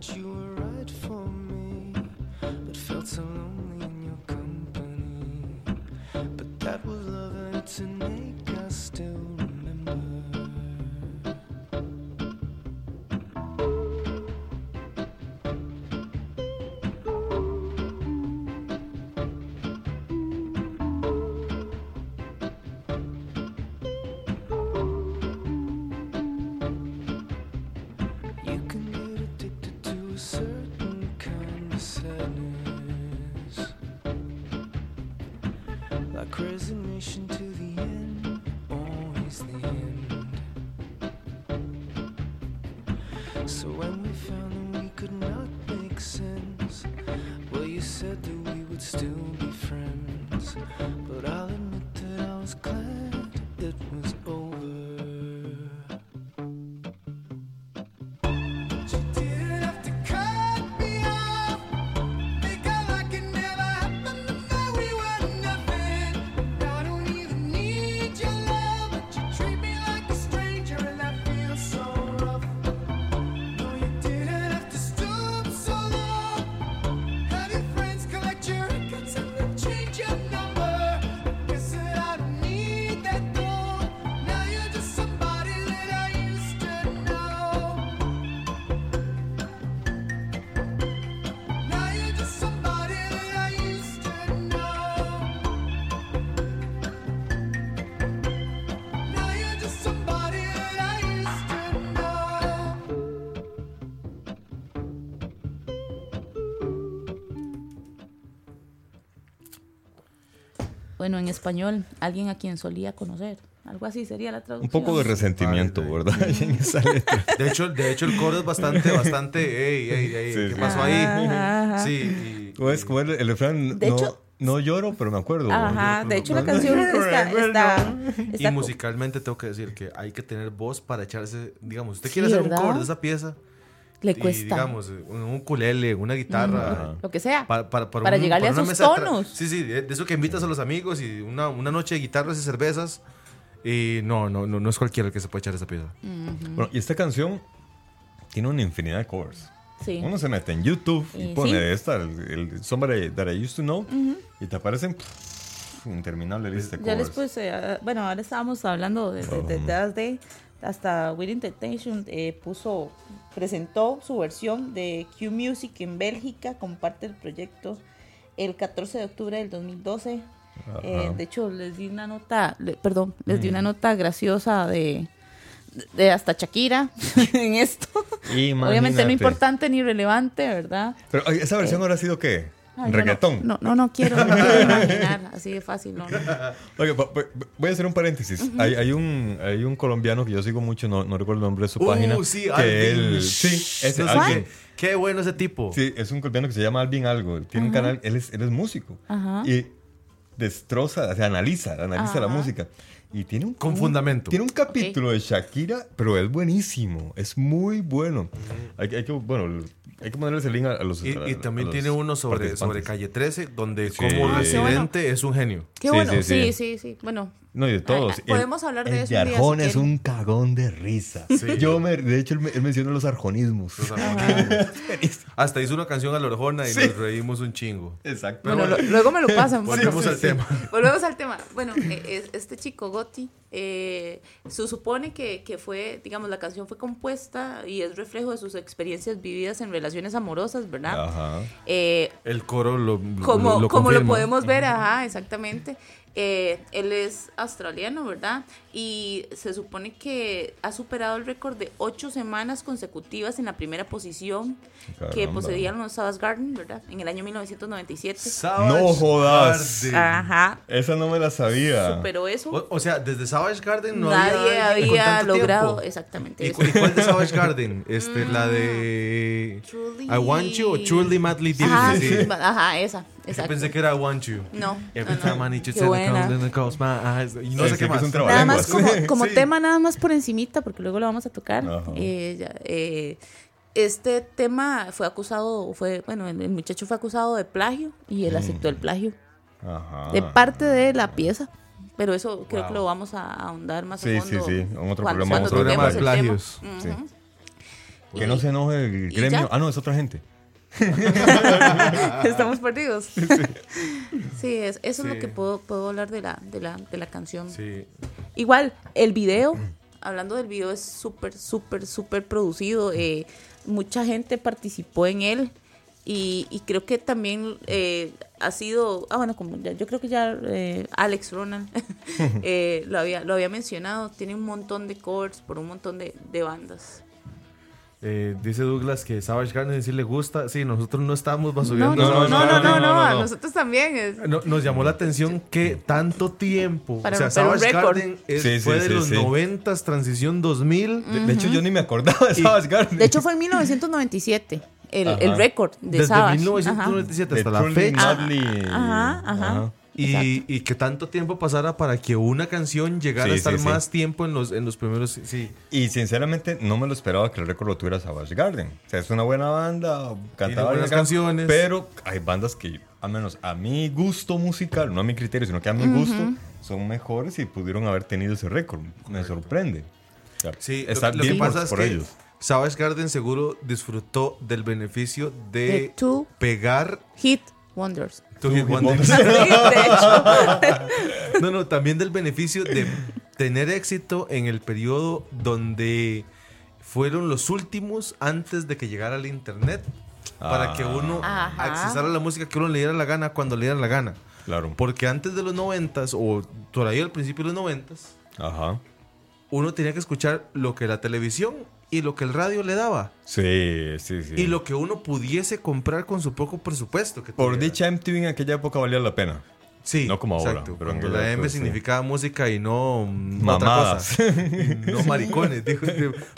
Myself that you So when we found Bueno, en español, alguien a quien solía conocer. Algo así sería la Un traducción. poco de resentimiento, ¿verdad? Ahí en esa letra. De hecho, de hecho el coro es bastante, bastante, ey, ey, ey, Sí, ¿qué sí. pasó Ajá. ahí? Sí, y- ¿Cómo es? ¿Cómo es el, el refrán? De no, hecho- no lloro, pero me acuerdo. Ajá, de hecho la canción está... está, y está- musicalmente tengo que decir que hay que tener voz para echarse, digamos, usted Sí, quiere hacer ¿verdad? un cover de esa pieza le y cuesta. digamos, un un ukulele, una guitarra, lo que sea. para, para, Para llegarle a sus de tonos. Sí, sí, de, de eso que invitas a los amigos y una, una noche de guitarras y cervezas. Y no, no, no, no es cualquiera el que se puede echar esa pieza. Bueno, y esta canción tiene una infinidad de covers. Sí. Uno se mete en YouTube y Y pone sí. esta, el, el Somebody That I Used to Know, y te aparecen pff, interminable lista de Ya covers. después, eh, ah, bueno, ahora estábamos hablando de, de, de Day, hasta With Temptation eh, puso, presentó su versión de Q Music en Bélgica, como parte del proyecto el 14 de octubre del 2012. Eh, de hecho, les di una nota, le- perdón, les di una nota graciosa de, de hasta Shakira en esto. Obviamente no importante ni relevante, ¿verdad? Pero ¿esa versión ahora ha sido qué? Ay, ¿Reggaetón? No, no, no quiero, no quiero imaginar, así de fácil, no, no. Va- voy a hacer un paréntesis. hay, hay un, hay un colombiano que yo sigo mucho, no, no recuerdo el nombre de su página. Uh, sí, que Alvin. él, sí, ese, Alvin. qué, bueno ese tipo. Sí, es un colombiano que se llama Alvin Algo. Tiene un canal, él es, él es músico. Ajá. Y destroza, o sea, analiza, analiza la Ajá. música. Y tiene un, Con un- fundamento. Tiene un capítulo de Shakira, pero es buenísimo. Es muy bueno. Hay, que- hay que, bueno, hay que ponerles el link a, a los. Y, a- y también los tiene uno sobre, sobre Calle 13, donde Sí. como Ah, residente es un genio. Qué Sí, bueno, sí, sí, sí. sí, sí. Bueno, No, y de todos. Ah, podemos hablar de el eso de un día, Arjona si es quieren. un cagón de risa. Sí. Yo me, de hecho, él, me- él menciona los arjonismos. Los arjonismos. Hasta hizo una canción a la orejona y Sí. nos reímos un chingo. Exacto. Pero bueno, bueno. lo- luego me lo pasan. Volvemos al tema. Volvemos al tema. Bueno, eh, es- este chico Gotti, eh, se supone que, que fue, digamos, la canción fue compuesta y es reflejo de sus experiencias vividas en relaciones amorosas, ¿verdad? Ajá. Eh, El coro lo, como, lo, lo como lo podemos ver, ajá, exactamente. Eh, él es australiano, ¿verdad? Y se supone que ha superado el récord de ocho semanas consecutivas en la primera posición que Caramba. poseían los Savage Garden, ¿verdad? En el año 1997. Savage No jodas. Garden. Ajá. Esa no me la sabía. Superó eso. O, o sea, desde Savage Garden no Nadie había, había tanto logrado tiempo. exactamente ¿Y, eso. y cuál de Savage Garden? Este, la de Truly. I Want You o Truly Madly Deeply. Ajá, Sí. ajá, esa. Yo Exacto. pensé que era I Want You. No, Every no, no. time I need you, to buena. my eyes. Y no Sí, sé qué que es más. un Nada más como, como Sí. tema, nada más por encimita, porque luego lo vamos a tocar. Eh, ya, eh, este tema fue acusado, fue, bueno, el, el muchacho fue acusado de plagio y él aceptó el plagio Ajá. de parte de la pieza. Pero eso creo que lo vamos a ahondar más Sí, a sí, fondo. sí. En otro cuando- programa cuando de plagios. Sí. Que no se enoje el ¿Y gremio. Ah, no, es otra gente. Estamos perdidos. Sí, es, eso es lo Sí. que puedo, puedo hablar de la, de la, de la canción. Sí. Igual, el video, hablando del video, es súper, súper, súper producido. eh, mucha gente participó en él. Y, y creo que también eh, ha sido, ah bueno, como ya, yo creo que ya eh, Alex Ronald eh, lo, había, lo había mencionado, tiene un montón de covers por un montón de, de bandas. Eh, dice Douglas que Savage Garden sí le gusta. Sí, nosotros no estábamos basureando No, no, no, no, no, no, no, a no. nosotros también es. No, nos llamó la atención que tanto tiempo. Para o sea, Savage. Garden es- Sí, sí, fue de sí, los sí. 90 transición 2000. De, de hecho, yo ni me acordaba de Savage Garden. De hecho, fue en 1997 el, Ajá. el récord de Desde Savage. 1997 De hasta la Truly fecha. Madly. Ajá, ajá. Y, y que tanto tiempo pasara para que una canción llegara Sí, a estar sí, sí. más tiempo en los, en los primeros. Sí. Y sinceramente no me lo esperaba que el récord lo tuviera Savage Garden. O sea, es una buena banda, canta buenas varias canciones. Pero hay bandas que, al menos a mi gusto musical, no a mi criterio, sino que a mi gusto, son mejores y pudieron haber tenido ese récord. Me sorprende. O sea, Sí, lo, está lo que bien pasa por- es por que ellos. Savage Garden seguro disfrutó del beneficio de, De pegar Hit Wonders. Two Hit Wonders. Sí, de hecho. No, no, también del beneficio de tener éxito en el periodo donde fueron los últimos antes de que llegara el internet para Ah. que uno Ajá. accesara la música que uno le diera la gana cuando le diera la gana. Claro. Porque antes de los noventas o por ahí al principio de los noventas, Ajá. uno tenía que escuchar lo que la televisión y lo que el radio le daba. Sí, sí, sí. Y lo que uno pudiese comprar con su poco presupuesto. Que Por tuviera. dicha MTV en aquella época valía la pena. Sí, No como ahora, exacto, pero cuando la M sí. significaba música y no Mamadas. otra cosa. No maricones, dijo.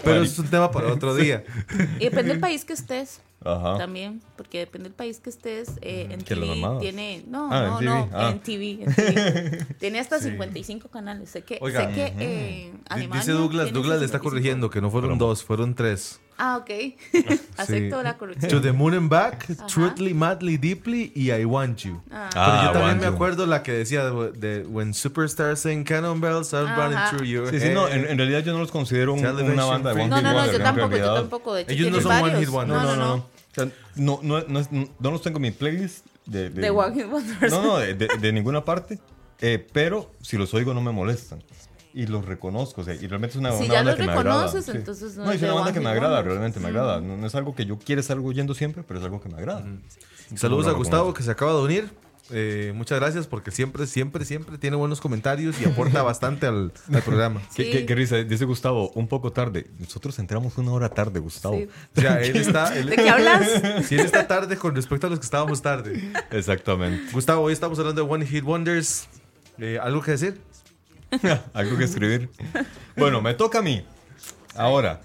Pero es un tema para otro día. Y depende del país que estés. Ajá. También, porque depende del país que estés. Eh, en TV tiene. No, Ah, no, en no. TV, ah. En TV. en TV. tiene hasta 55 canales. Sé que, Oiga, sé que eh, Alemania Dice Douglas, Douglas le está 55. corrigiendo que no fueron dos, fueron tres. Ah, ok. Acepto Sí. la corrección. To the Moon and Back, Ajá. Truthfully, Madly, Deeply y I Want You. Ah. Pero Ah, yo también me You. acuerdo la que decía de, de When Superstars sing Cannon Bells are running Ajá. through your Sí, sí, no, en, en realidad yo no los considero un- una banda de. One No, no, no, yo tampoco, yo tampoco. De hecho, Ellos no son One varios. Hit Wonder. No, no, no. O sea, no, no, no, no los tengo en mi playlist de, De One Hit Wonders. No, no, de, de- de ninguna parte. eh, pero si los oigo no me molestan. Y los reconozco. O sea, y realmente es una, Si una ya banda los que me agrada. reconoces, sí. entonces no No, es una banda que me agrada, realmente me agrada. No, no es algo que yo quiera estar oyendo siempre, pero es algo que me agrada. Saludos No, a Gustavo que se acaba de unir. Eh, muchas gracias porque siempre, siempre, siempre tiene buenos comentarios y aporta bastante al, al programa. ¿Qué, Sí. qué- qué risa? Dice Gustavo, un poco tarde. Nosotros entramos una hora tarde, Gustavo. Sí. O sea, él está, él, ¿De qué hablas? sí, él está tarde con respecto a los que estábamos tarde. Exactamente. Gustavo, hoy estamos hablando de One Hit Wonders. Eh, ¿Algo que decir? Algo que escribir. Bueno, me toca a mí. Ahora,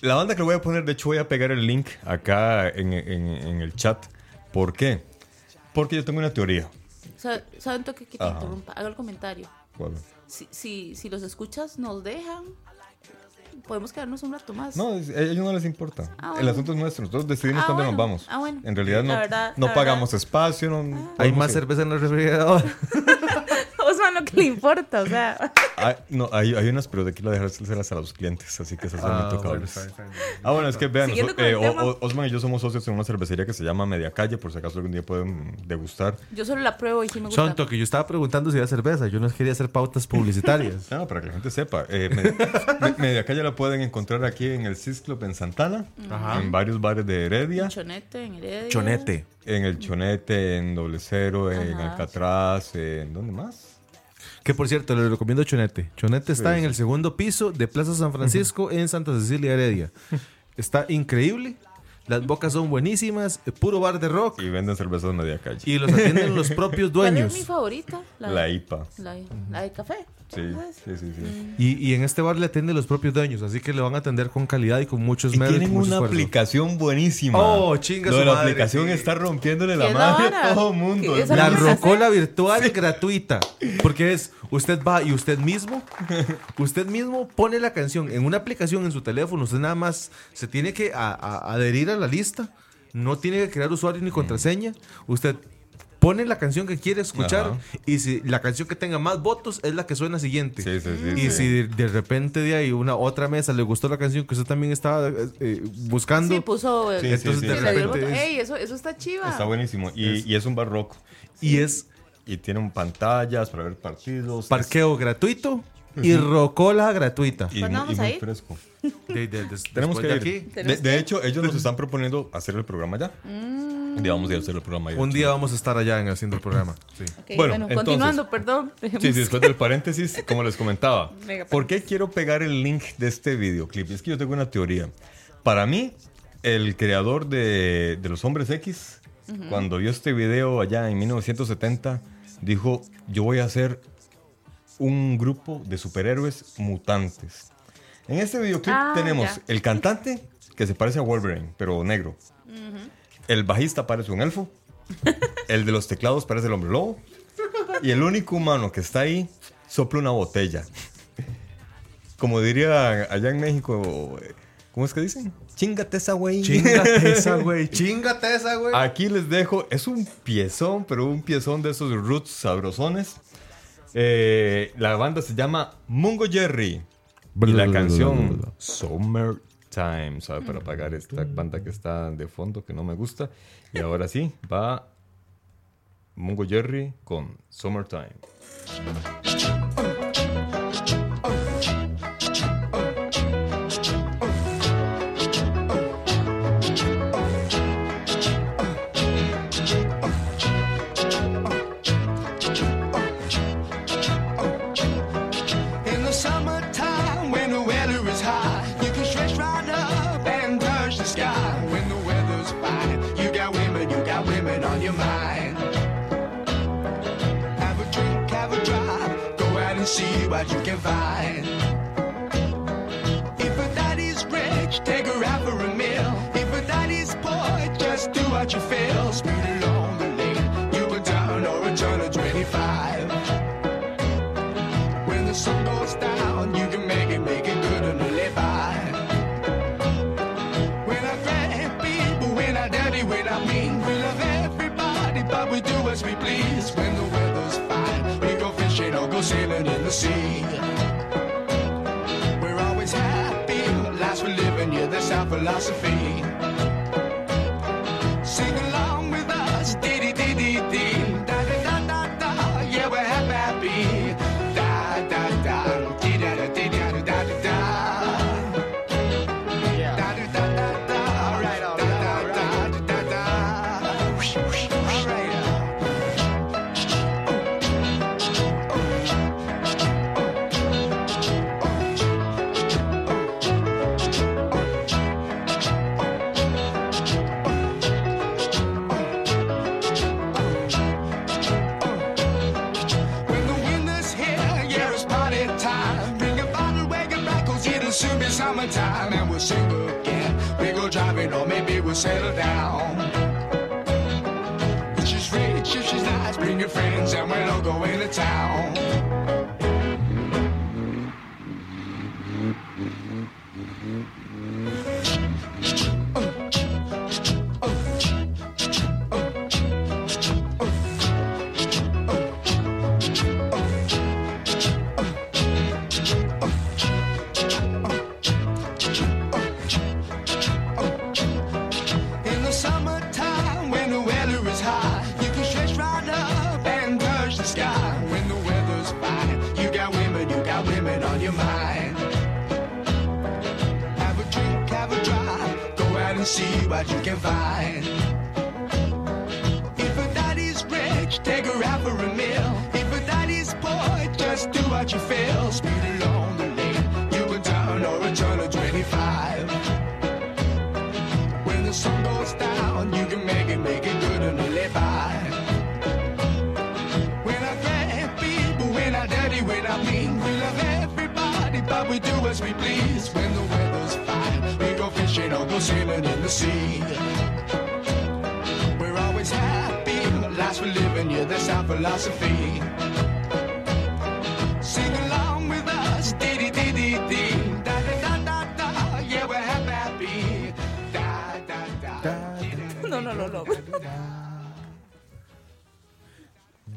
la banda que le voy a poner, de hecho voy a pegar el link acá en, en- en el chat. ¿Por qué? Porque yo tengo una teoría. ¿Saben toque que te Ajá. interrumpa? Haga el comentario. ¿Cuál? Si, si, si los escuchas, nos dejan. Podemos quedarnos un rato más. No, a ellos no les importa. Ah, El bueno. asunto es nuestro. Nosotros decidimos Ah, nos bueno. vamos. Ah, bueno. En realidad no, verdad- no pagamos verdad. espacio. No, Hay podemos más ir. cerveza en el refrigerador. Osman, lo que le importa, o sea. Hay, no, hay, hay unas, pero de aquí la dejárselas a los clientes. Así que esas son Ah, intocables. bueno, está bien. Ah, bueno, es que vean, el eh, O- Osman y yo somos socios en una cervecería que se llama Media Calle, por si acaso algún día pueden degustar. Yo solo la pruebo y sí me gusta. Sonto, que yo estaba preguntando si era cerveza. Yo no quería hacer pautas publicitarias. No, para que la gente sepa. Eh, Me- Me- Media Calle la pueden encontrar aquí en el Cis Club en Santana, Ajá. en varios bares de Heredia, Chonete en Heredia. Chonete. en el Chonete, en Doble Cero, en Ajá. Alcatraz, en ¿dónde más? Que por cierto, le recomiendo Chonete. Chonete está Sí, en el segundo piso de Plaza San Francisco en Santa Cecilia Heredia. Está increíble. Las bocas son buenísimas. eh, Puro bar de rock. Y venden cervezas en Media Calle. Y los atienden los propios ¿Cuál dueños. es mi favorita? La IPA. La, la de café. Sí, sí, sí. sí. Y, y en este bar le atienden los propios dueños. Así que le van a atender con calidad y con muchos medios. tienen mucho una esfuerzo. aplicación buenísima. Oh, chinga Lo su de la madre, aplicación sí. está rompiéndole la ¿Qué es la madre a todo el mundo. ¿Qué es la rocola virtual gratuita. Porque es, usted va y usted mismo, usted mismo pone la canción en una aplicación en su teléfono. Usted nada más se tiene que a- a- adherir a la lista. No tiene que crear usuario ni contraseña. Usted pone la canción que quiere escuchar. Ajá. Y si la canción que tenga más votos es la que suena siguiente. Sí, sí, sí. Y sí. si de, de repente de ahí una otra mesa le gustó la canción que usted también estaba eh, eh, buscando. Sí, puso. eh, Sí, entonces sí, de sí. le dio el repente es- Ey, eso, eso está chiva. Está buenísimo. Y y es un barroco. y es Y tienen pantallas para ver partidos. parqueo gratuito y rocola gratuita. Y, ¿Cuándo muy- y vamos a muy ir? fresco. De- de- des- Tenemos que ir. aquí, De, hecho, ellos nos están proponiendo hacer el programa ya. Un día vamos a ir a hacer el programa. Un día vamos a estar allá en haciendo el programa. Sí. Bueno, bueno, entonces- continuando, perdón. Sí, sí, después del paréntesis, como les comentaba. Mega ¿Por qué quiero pegar el link de este videoclip? Es que yo tengo una teoría. para mí, el creador de, de los Hombres X, cuando vio este video allá en 1970, dijo, yo voy a hacer un grupo de superhéroes mutantes. En este videoclip Ah, tenemos ya. el cantante, que se parece a Wolverine, pero negro. El bajista parece un elfo. el de los teclados parece el hombre lobo. Y el único humano que está ahí sopla una botella. Como diría allá en México, ¿cómo es que dicen? Chingate esa güey. Chingate esa, güey. Chingate esa, güey. Aquí les dejo, es un piezón, pero un piezón de esos roots sabrosones. Eh, la banda se llama Mungo Jerry. Y la canción Summertime, ¿sabe? Para apagar esta banda que está de fondo que no me gusta. Y ahora sí, va Mungo Jerry con Summertime. Find. If a daddy's rich, take her out for a meal. If a daddy's poor, just do what you feel. Speed along the lane, you go down or a turn of 25. When the sun goes down, you can make it, make it good and live by. We're not great people, we're not dirty, we're not mean. We love everybody, but we do as we please. Philosophy. Settle down. She's rich, if she's nice, bring your friends, and we'll all go into town. See what you can find. If a daddy's rich, take her out for a meal. If a daddy's poor, just do what you feel. Speed along the lane, you can turn or a turn of 25. When the sun goes down, you can make it, make it good and live by. We're not great people, we're not dirty, we're not mean. We love everybody, but we do as we please. When the fishing or go sailing in the sea. We're always happy, life's we're living, yeah, that's our philosophy. Sing along with us, dee dee dee dee dee, da da da da da, yeah, we're happy, happy. Da da da. dee, da, da, No, no, no, no.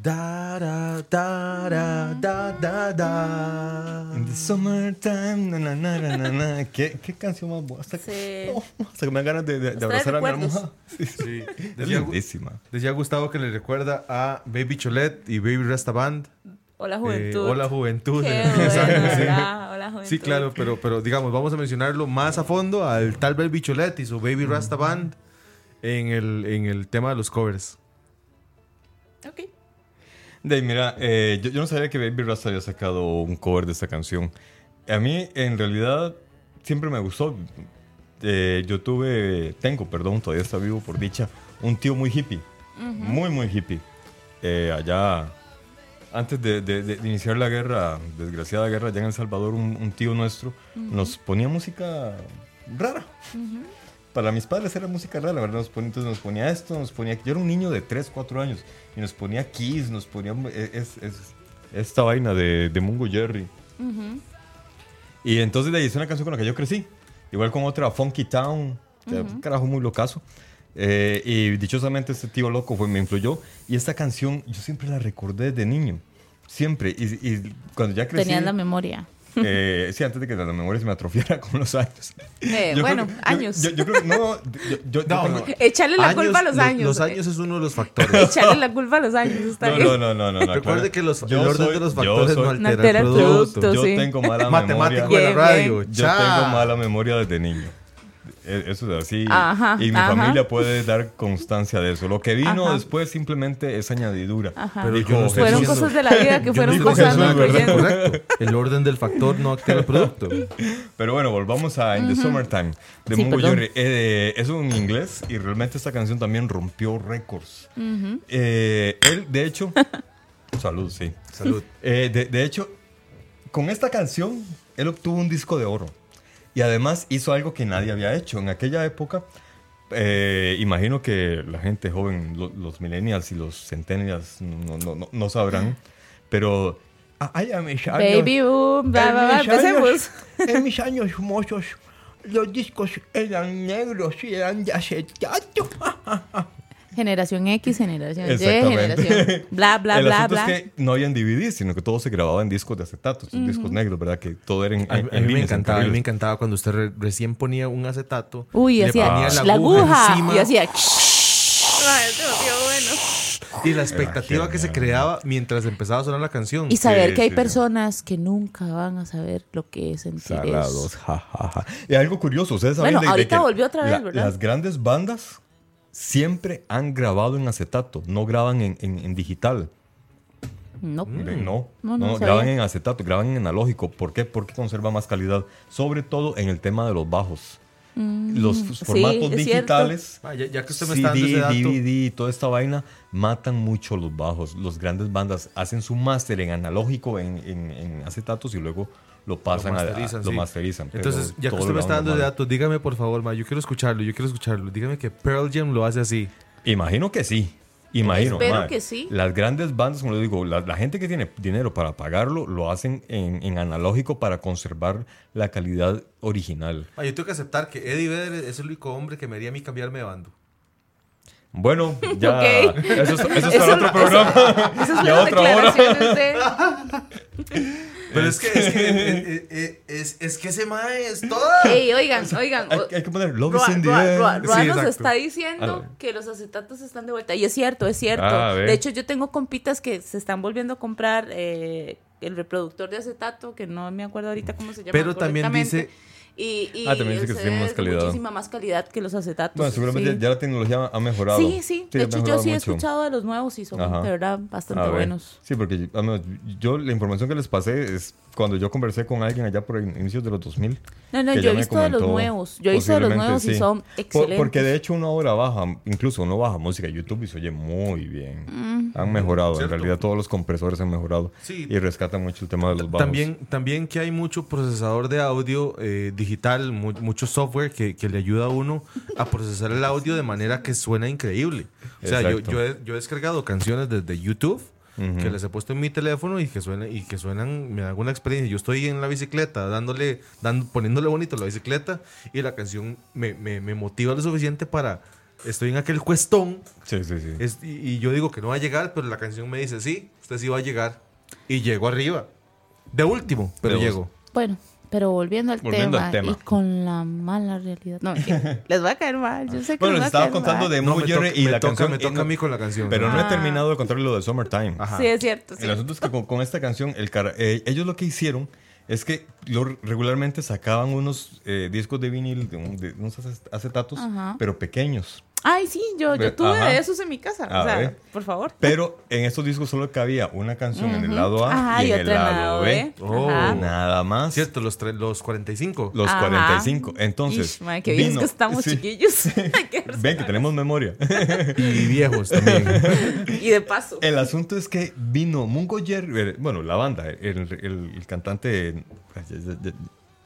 Da, da, da, da, da, da, da. In the summertime, na, na, na, na, na, na. ¿Qué, ¿Qué canción más buena? Hasta, Sí. Oh, hasta que me dan ganas de, de- de trae abrazar a mi almohada. Sí, sí. Decía, lindísima. decía Gustavo que le recuerda a Baby Cholet y Baby Rasta Band. Hola, Eh, juventud. Hola Juventud. Qué bueno, sí. ¿verdad? Hola, juventud. Sí, claro, pero, pero digamos, vamos a mencionarlo más a fondo al tal Baby Cholet y su Baby Rasta Band en el, en el tema de los covers. Ok. De mira, eh, yo, yo no sabía que Baby Rasta había sacado un cover de esta canción. A mí, en realidad, siempre me gustó. eh, yo tuve, tengo, perdón, todavía está vivo por dicha, un tío muy hippie, muy, muy hippie. Eh, allá, antes de, de- de iniciar la guerra, desgraciada guerra allá en El Salvador, un, un tío nuestro nos ponía música rara. Para mis padres era música rara, la verdad. Nos ponía, entonces nos ponía esto, nos ponía. Yo era un niño de 3, 4 años y nos ponía Kiss, nos ponía eh, es- es- esta vaina de, de Mungo Jerry. Y entonces de ahí es una canción con la que yo crecí. Igual con otra, Funky Town, sea, un carajo muy locazo. Eh, y dichosamente este tío loco fue, me influyó. Y esta canción yo siempre la recordé de niño. Siempre. Y, y cuando ya crecí. Tenías la memoria. Eh, sí, antes de que la memoria se me atrofiara con los años. Eh, Yo bueno, que- yo- años. Yo, yo creo que no. Yo, yo- yo No, no. Echarle la culpa a los años. Los eh. años es uno de los factores. Echarle la culpa a los años. Está no, bien. no, no, no, no, no, Recuerde claro. que los, Yo el orden soy- de los yo factores soy- no altera, No altera el producto. producto. Yo sí. tengo mala Matemático memoria. de la Bien, radio. Yo tengo mala memoria desde niño. E- Eso es así. Ajá, y mi ajá. familia puede dar constancia de eso. Lo que vino Ajá. después simplemente es añadidura. Ajá. Pero Dijo yo no estoy Fueron Jesús. cosas de la vida que fueron no fluyendo. correcto. El orden del factor no altera el producto. Pero bueno, volvamos a In the Summertime de Sí, Mungo. Jerry. Eh, es un inglés y realmente esta canción también rompió récords. Eh, él, de hecho, salud, sí. Salud. Eh, de, de hecho, con esta canción, él obtuvo un disco de oro. Y además hizo algo que nadie había hecho. En aquella época, eh, imagino que la gente joven, lo- los millennials y los centennials no, no- no- no sabrán, pero... ay, a mis años- Baby boom, en bla, bla, mis años- empecemos. En mis años mozos, los discos eran negros y eran de acetato. Generación X, generación Y, generación bla, bla, El bla, bla. es que no habían DVD, sino que todo se grababa en discos de acetato, estos discos negros, ¿verdad? Que todo era en, A, en- a en mí me encantaba, a mí me encantaba cuando usted re- recién ponía un acetato. Uy, le hacía ponía la aguja. encima, Y hacía. Y la expectativa que se creaba mientras empezaba a sonar la canción. Y saber Sí, que hay sí, sí. personas que nunca van a saber lo que es sentir Salados, eso. ja, ja, ja. Y algo curioso, ustedes saben Bueno, de- de, ahorita que volvió otra vez, ¿verdad? Las grandes bandas siempre han grabado en acetato, no graban en, en- en digital. No. No, No, no, no graban en acetato, graban en analógico. ¿Por qué? Porque conserva más calidad, sobre todo en el tema de los bajos. los Mm, sí, formatos es digitales, Ah, ya, ya que usted me está dando CD, ese dato. DVD y toda esta vaina matan mucho los bajos. Los grandes bandas hacen su máster en analógico, en, en- en acetatos y luego lo pasan a- lo sí. masterizan. Entonces, ya que usted me está dando ese normal. dato, dígame por favor, ma, yo quiero escucharlo, yo quiero escucharlo. Dígame que Pearl Jam lo hace así. Imagino que sí. Imagino. Espero que sí. Las grandes bandas, como le digo, la, la gente que tiene dinero para pagarlo, lo hacen en, en analógico para conservar la calidad original. Ma, yo tengo que aceptar que Eddie Vedder es el único hombre que me haría a mí cambiarme de bando. Bueno, ya. Eso, es, eso es Eso para no- otro programa. Esas ya fueron otra hora. de... Pero es que, es que, eh, eh, es, es que ese ma es todo. Ey, oigan, oigan. Hay, hay que poner Love Roa, in the Roa-. Roa- Roa Sí, nos exacto. está diciendo que los acetatos están de vuelta. Y es cierto, es cierto. Ah, de hecho, yo tengo compitas que se están volviendo a comprar eh, el reproductor de acetato, que no me acuerdo ahorita cómo se llama. Pero también dice- Y, y Ah, también dice que se tiene ve más calidad. muchísima más calidad que los acetatos. Bueno, seguramente sí. ya la tecnología ha mejorado. Sí, sí. De ha hecho, yo sí he mucho. escuchado de los nuevos y son Ajá. de verdad bastante buenos. Sí, porque yo, yo la información que les pasé es cuando yo conversé con alguien allá por inicios de los 2000. No, no, yo he visto de los nuevos. Yo he visto de los nuevos y sí. son Por- excelentes. porque de hecho uno ahora baja, incluso uno baja música YouTube y se oye muy bien. Han mejorado, Cierto. en realidad todos los compresores han mejorado Sí. y rescatan mucho el tema de los bajos. También, también que hay mucho procesador de audio eh, digital, mu- mucho software que, que le ayuda a uno a procesar el audio de manera que suena increíble. O sea, yo, yo he, yo he descargado canciones desde YouTube que les he puesto en mi teléfono y que suenan, y que suenan, me dan una experiencia. Yo estoy en la bicicleta, dándole, dando, poniéndole bonito a la bicicleta y la canción me, me, me motiva lo suficiente para. Estoy en aquel cuestón Sí, sí, sí. es- y, y yo digo que no va a llegar, pero la canción me dice, sí, usted sí va a llegar. Y llego arriba. De último, pero De llego. Bueno, pero volviendo al, Volviendo tema, al tema. y con la mala realidad. No, les va a caer mal. Yo sé que Bueno, les les va a estaba caer contando mal. de No, Jerry y me la toca- canción. me toca no- a mí con la canción. Pero no he Ah. terminado de contarle lo de Summertime. Ajá. Sí, es cierto. sí. El asunto es que con, con esta canción, el cara- eh, ellos lo que hicieron es que lo- regularmente sacaban unos eh, discos de vinil, de, un- de unos acet- acetatos, Ajá. pero pequeños. Ay, sí, yo, yo tuve ajá. de esos en mi casa. A o sea, ver. por favor. Pero en estos discos solo cabía una canción en el lado A Ajá, y y en el otra en el lado lado B. B. Oh. Nada más. Cierto, los, tre- los 45. Los Ajá. 45. Entonces. Ish, madre, qué bien vino- que estamos, sí. chiquillos. Ven que tenemos memoria. Y viejos también. y de paso. El asunto es que vino Mungo Jerry, eh, bueno, la banda, el, el- el cantante, ay,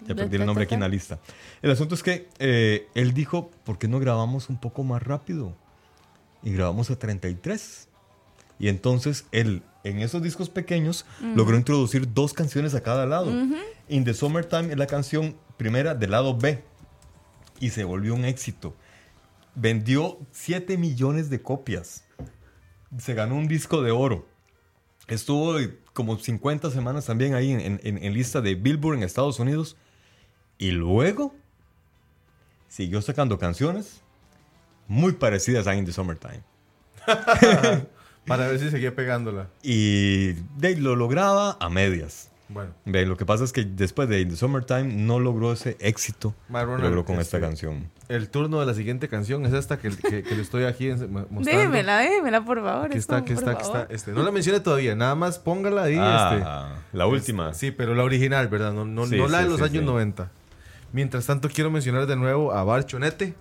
ya, perdí el nombre aquí en la lista. El asunto es que eh, él dijo, ¿por qué no grabamos un poco más rápido? Y grabamos a 33. Y entonces él, en esos discos pequeños, logró introducir dos canciones a cada lado. In the Summertime es la canción primera del lado B. Y se volvió un éxito. Vendió 7 millones de copias se ganó un disco de oro. Estuvo como 50 semanas también ahí en, en- en lista de Billboard en Estados Unidos. Y luego siguió sacando canciones muy parecidas a In the Summertime. Para ver si seguía pegándola. Y de, lo lograba a medias. Bueno. Ve, lo que pasa es que después de In the Summertime no logró ese éxito Ronald, logró con esta este, canción. El turno de la siguiente canción es esta que, que, que le estoy aquí en- mostrando. Déjemela, déjemela, por favor. Que está, que por está, que favor. está. Este, no la mencione todavía, nada más póngala ahí. Ah, este, la última. es- sí, pero la original, ¿verdad? No, no, Sí, no la sí, de los sí, años sí. 90. Mientras tanto, quiero mencionar de nuevo a Barchonete.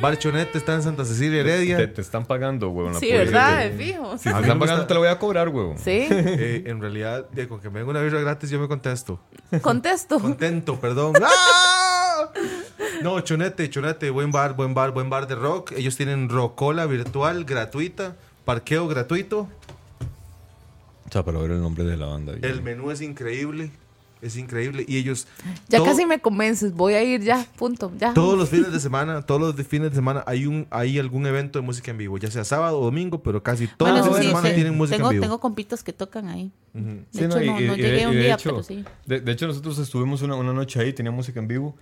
Barchonete está en Santa Cecilia Heredia. Te, te están pagando, huevón. Sí. ¿verdad? Fijo. Si te están pagando, gusta- te lo voy a cobrar, huevón. Sí. Eh, en realidad, de- con que me den una birra gratis, yo me contesto. Contesto. Contento, perdón. ¡Ah! No, Chonete, Chonete, buen bar, buen bar, buen bar de rock. Ellos tienen rocola virtual, gratuita, parqueo gratuito. O sea, para ver el nombre de la banda. El menú es increíble, es increíble. Y ellos... Ya todo- casi me convences. Voy a ir ya. Punto. Ya. Todos los fines de semana, todos los fines de semana hay un hay algún evento de música en vivo, ya sea sábado o domingo, pero casi todos Bueno, los eso fines de sí, semana sí. tienen música tengo, en vivo. Tengo compitas que tocan ahí. De Sí, hecho, no, y- no y- llegué y un día, hecho- pero sí. De, de hecho, nosotros estuvimos una, una noche ahí, tenía música en vivo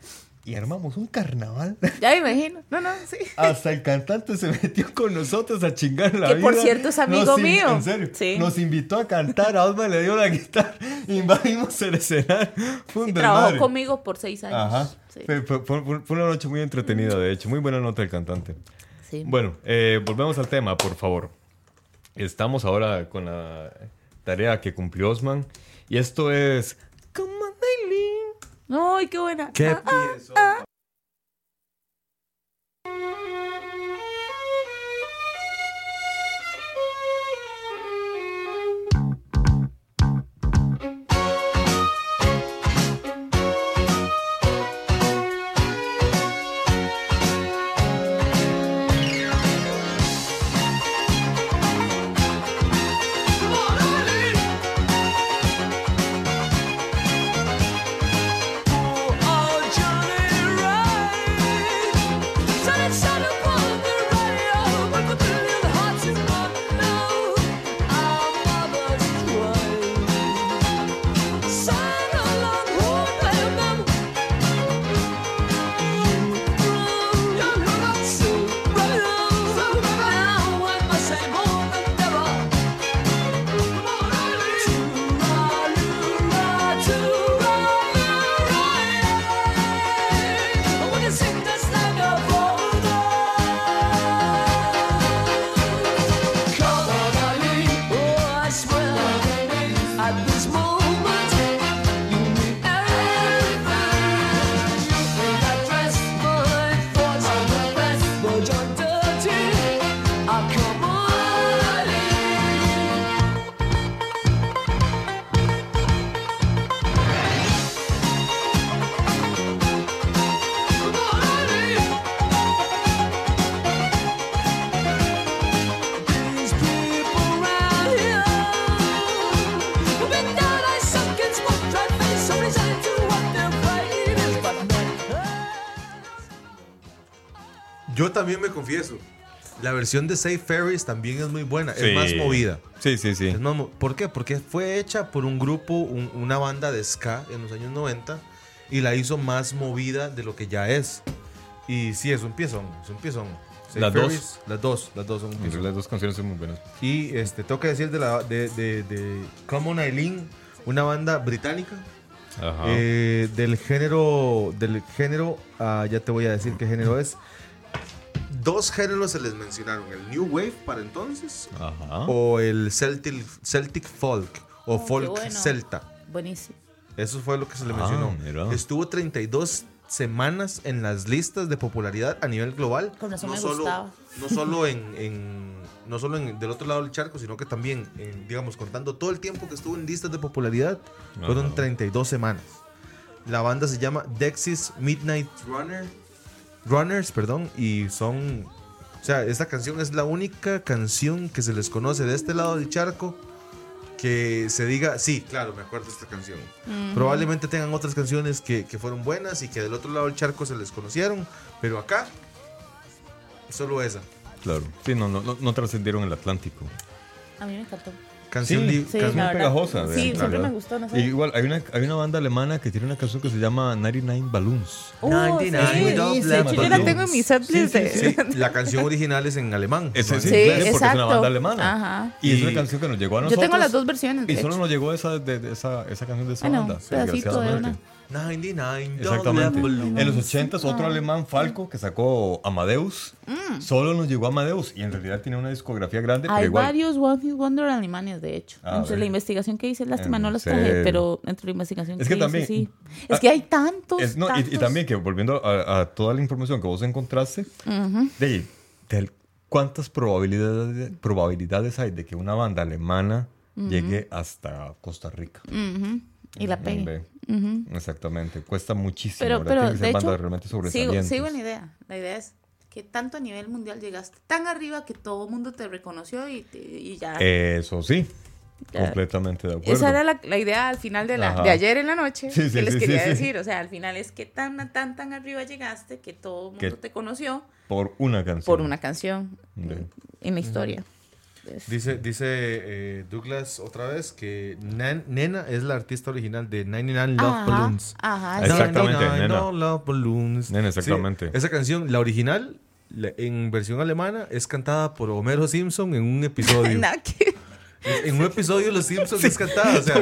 y armamos un carnaval. Ya me imagino. No, no, sí. Hasta el cantante se metió con nosotros a chingar la Que, vida. por cierto, es amigo Nos mío. En serio. Sí. Nos invitó a cantar. A Osma le dio la guitarra. Invadimos el escenario. Fue un Sí, trabajó conmigo por seis años. Ajá. Sí. Fue, fue- fue- fue una noche muy entretenida, de hecho. Muy buena nota del cantante. Sí. Bueno, eh, volvemos al tema, por favor. Estamos ahora con la tarea que cumplió Osman. Y esto es. Ay, qué buena. ¿Qué Ah, ah, pienso? ah. Oh, Yo también me confieso. La versión de Safe Ferries también es muy buena, es más Sí. movida. Sí, sí, sí. Es más ¿Por qué? Porque fue hecha por un grupo, un- una banda de ska en los años 90 y la hizo más movida de lo que ya es. Y sí, es un piezón, es un piezón. Safe Las dos. Ferries, Las dos, las dos son. Las dos canciones son muy buenas. Y este, tengo que decir de, la, de, de, de Common Eileen, una banda británica Ajá. eh, del género, del género, ah, ya te voy a decir qué género es, dos géneros se les mencionaron: el New Wave para entonces Ajá. o el Celtic, Celtic Folk o Oh, Folk bueno. Celta. Buenísimo. Eso fue lo que se le Ah, mencionó. mira. Estuvo 32 semanas en las listas de popularidad a nivel global. Con razón me solo, gustaba. No solo en, en- no solo en, del otro lado del charco, sino que también, en, digamos, contando todo el tiempo que estuvo en listas de popularidad, fueron Ajá. 32 semanas. La banda se llama Dexys Midnight Runner, Runners, perdón, y son, o sea, esta canción es la única canción que se les conoce de este lado del charco que se diga, sí, claro, me acuerdo de esta canción. Probablemente tengan otras canciones que, que fueron buenas y que del otro lado del charco se les conocieron, pero acá, solo esa. Claro. Sí, no, no, no, no trascendieron el Atlántico. A mí me encantó. Canción Sí, Sí, pegajosa. Sí, siempre me gustó, no sé. Y igual, hay una, hay una banda alemana que tiene una canción que se llama 99 Balloons. Oh, 99 sí. Hecho, yo la Balloons. tengo en mi setlist. Sí, la canción original es en alemán. Ese ¿no? sí, Sí, sí, porque es exacto. una banda alemana. Ajá. Y, es Y- una canción que nos llegó a Yo nosotros. tengo las dos versiones. de Y solo nos llegó esa, de, de esa, esa canción de esa Bueno, banda. desgraciadamente. una. 99 Exactamente. En los 80 otro alemán, Falco, que sacó Amadeus, Mm. solo nos llegó Amadeus y en realidad tiene una discografía grande, pero Hay igual. varios One Hit Wonder alemanes, de hecho. Ah, entre la investigación que hice, lástima, ¿En no los traje, pero entre la investigación Es que, que también- hice, sí. Ah, Es que hay tantos. Es- no, y- y, tantos. también que volviendo a, a toda la información que vos encontraste, de, de cuántas probabilidades, probabilidades hay de que una banda alemana llegue hasta Costa Rica. Ujú, Y la pegué. Ve. Ujú. Exactamente, cuesta muchísimo. Pero, pero que ser de hecho, realmente sigo, sigo en la idea. La idea es que tanto a nivel mundial llegaste tan arriba que todo el mundo te reconoció y, te- y ya. Eso sí, Ya. completamente de acuerdo. Esa era la, la idea al final de, la, de ayer en la noche Sí, sí, que les sí, quería decir. O sea, al final es que tan, tan, tan arriba llegaste que todo el Que- mundo te conoció Por una canción. por una canción en la historia. Entonces, Dice, dice eh, Douglas otra vez que Nan- Nena es la artista original de 99 Love Ajá, Balloons. ajá, Exactamente, 99 Nena. Love Balloons. Nena, exactamente. Sí, esa canción, la original, la- en versión alemana, es cantada por Homero Simpson en un episodio. en un episodio Los Simpsons es cantada. O sea,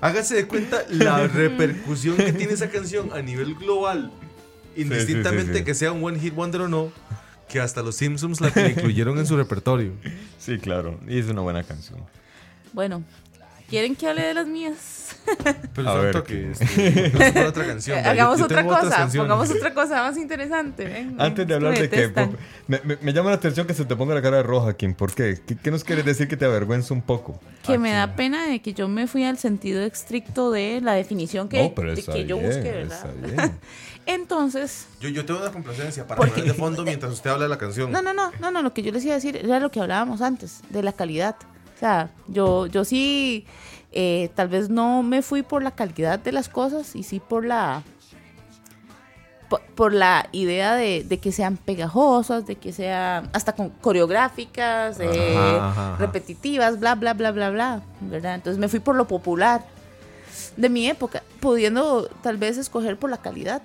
hágase de cuenta la repercusión que tiene esa canción a nivel global, indistintamente sí, sí. que sea un One Hit Wonder o no, que hasta Los Simpsons la incluyeron en su repertorio. Sí, claro. Y es una buena canción. Bueno, ¿quieren que hable de las mías? Pero A este, otra canción. Yo- Hagamos otra cosa, pongamos otra cosa más interesante. ven, Antes de hablar de que... detestan. Me, me- me llama la atención que se te ponga la cara roja, Kim. ¿Por qué? ¿Qué, qué nos quieres decir que te avergüenza un poco? Que me da pena de que yo me fui al sentido estricto de la definición que, No, pero de está que yo busqué, ¿verdad? Entonces, Yo, yo tengo una complacencia para ¿Por poner de fondo mientras usted habla de la canción. no, no, no, no, no, lo que yo les iba a decir era lo que hablábamos antes, de la calidad. O sea, yo, yo sí, eh, tal vez no me fui por la calidad de las cosas y sí por la por, por la idea de, de que sean pegajosas, de que sean hasta con coreográficas, eh, Ajá, ajá, ajá. repetitivas, bla, bla, bla, bla, bla, ¿verdad? Entonces me fui por lo popular de mi época, pudiendo tal vez escoger por la calidad,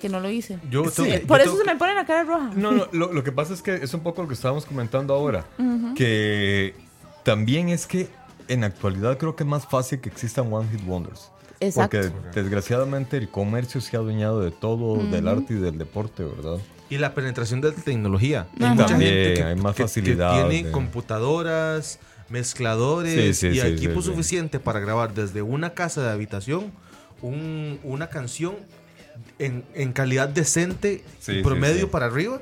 que no lo hice. Yo Sí, tengo- yo por eso se me pone la cara roja. No, no, lo, lo que pasa es que es un poco lo que estábamos comentando ahora. Que también es que en actualidad creo que es más fácil que existan One Hit Wonders. Exacto. Porque desgraciadamente el comercio se ha adueñado de todo, del arte y del deporte, ¿verdad? Y la penetración de la tecnología. Ajá. Hay mucha También, gente que, hay más que- que facilidad tiene de- computadoras, mezcladores Sí, sí, y sí, equipo sí, sí. suficiente para grabar desde una casa de habitación un- una canción en, en calidad decente, Sí, sí, promedio sí. para arriba,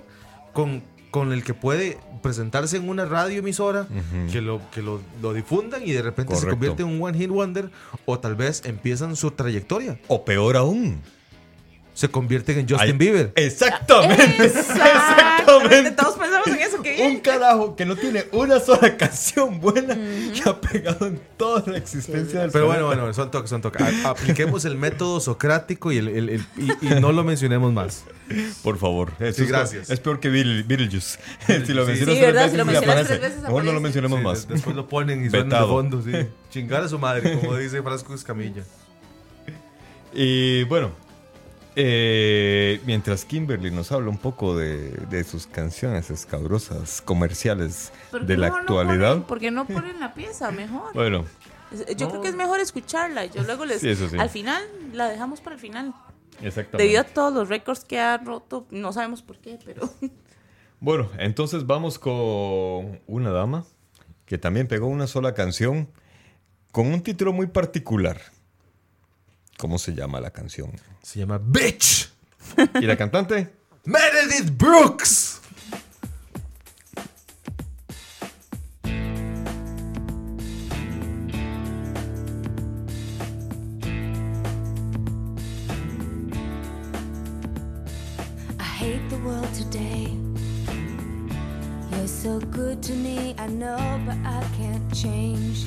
con, con el que puede presentarse en una radioemisora, Ujú. que, lo, que lo, lo difundan y de repente se convierte en un One Hit Wonder o tal vez empiezan su trayectoria. O peor aún. Se convierten en Justin Ay, Bieber. Exactamente. Exactamente. Todos pensamos en eso, qué bien. Un carajo que no tiene una sola canción buena que ha pegado en toda la existencia del Pero bueno, planeta. bueno, son toques, son toques. Apliquemos el método socrático y, el, el- el- y, y no lo mencionemos más. Por favor. Sí, es, gracias. Es peor que Beetle- Beetlejuice. si lo mencionas Sí, tres veces, Si lo ya mencionas aparece. tres veces, Mejor no lo mencionemos Sí, más. de- Después lo ponen y suenan de fondo, sí. Chingar a su madre, como dice Frasco Escamilla. Y bueno, eh, mientras Kimberly nos habla un poco de, de sus canciones escabrosas comerciales ¿Por qué de la no actualidad. ponen- ¿Por qué no ponen la pieza mejor? Bueno, Yo creo que es mejor escucharla. Yo luego les. Sí. Al final, la dejamos para el final. exactamente. Debido a todos los récords que ha roto, no sabemos por qué, pero. Bueno, entonces vamos con una dama que también pegó una sola canción con un título muy particular. ¿Cómo se llama la canción? Se llama Bitch. ¿Y la cantante? Meredith Brooks. I hate the world today. You're so good to me, I know, but I can't change.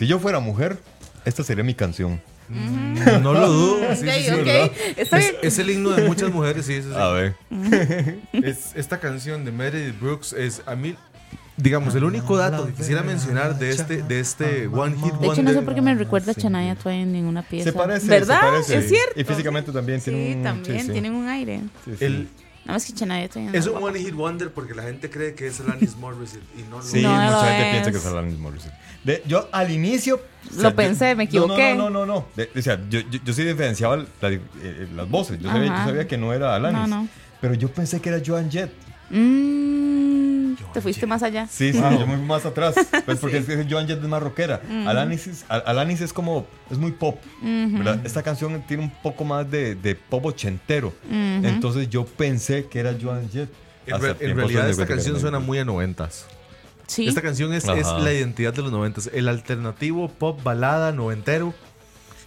Si yo fuera mujer, esta sería mi canción. No lo dudo. Sí, sí, sí, Ok, ok. ¿verdad? Está Es, es el himno de muchas mujeres, sí. A ver. Es- esta canción de Meredith Brooks es a mí, digamos, el único dato que quisiera mencionar de este, de este One Hit De hecho, no sé Wonder. por qué me recuerda a Shania Twain en una pieza. Se parece. ¿Verdad? se parece. Es cierto. Y físicamente también Sí, tiene un. también sí, sí. tienen un aire. El- Nada más que Shania Twain. es un One Hit Wonder porque la gente cree que es Alanis Morissette y no lo Sí, No mucha lo gente es. piensa que es Alanis Morissette. De- yo al inicio. Lo pensé, me yo- no, equivoqué. No, no, no, no. De- o sea, yo, yo, yo sí diferenciaba la- eh, las voces. Yo sabía, yo sabía que no era Alanis. No, no. Pero yo pensé que era Joan Jett. Mm, te fuiste más allá. Sí, sí, yo me fui más atrás. Pues porque es que Joan Jett es más rockera. Alanis, es, Al- Alanis es como. Es muy pop. ¿verdad? Esta canción tiene un poco más de, de pop ochentero. Entonces yo pensé que era Joan Jett. En, re- en realidad esta canción suena muy a noventas. Sí. Esta canción es, es la identidad de los noventas. El alternativo pop balada noventero,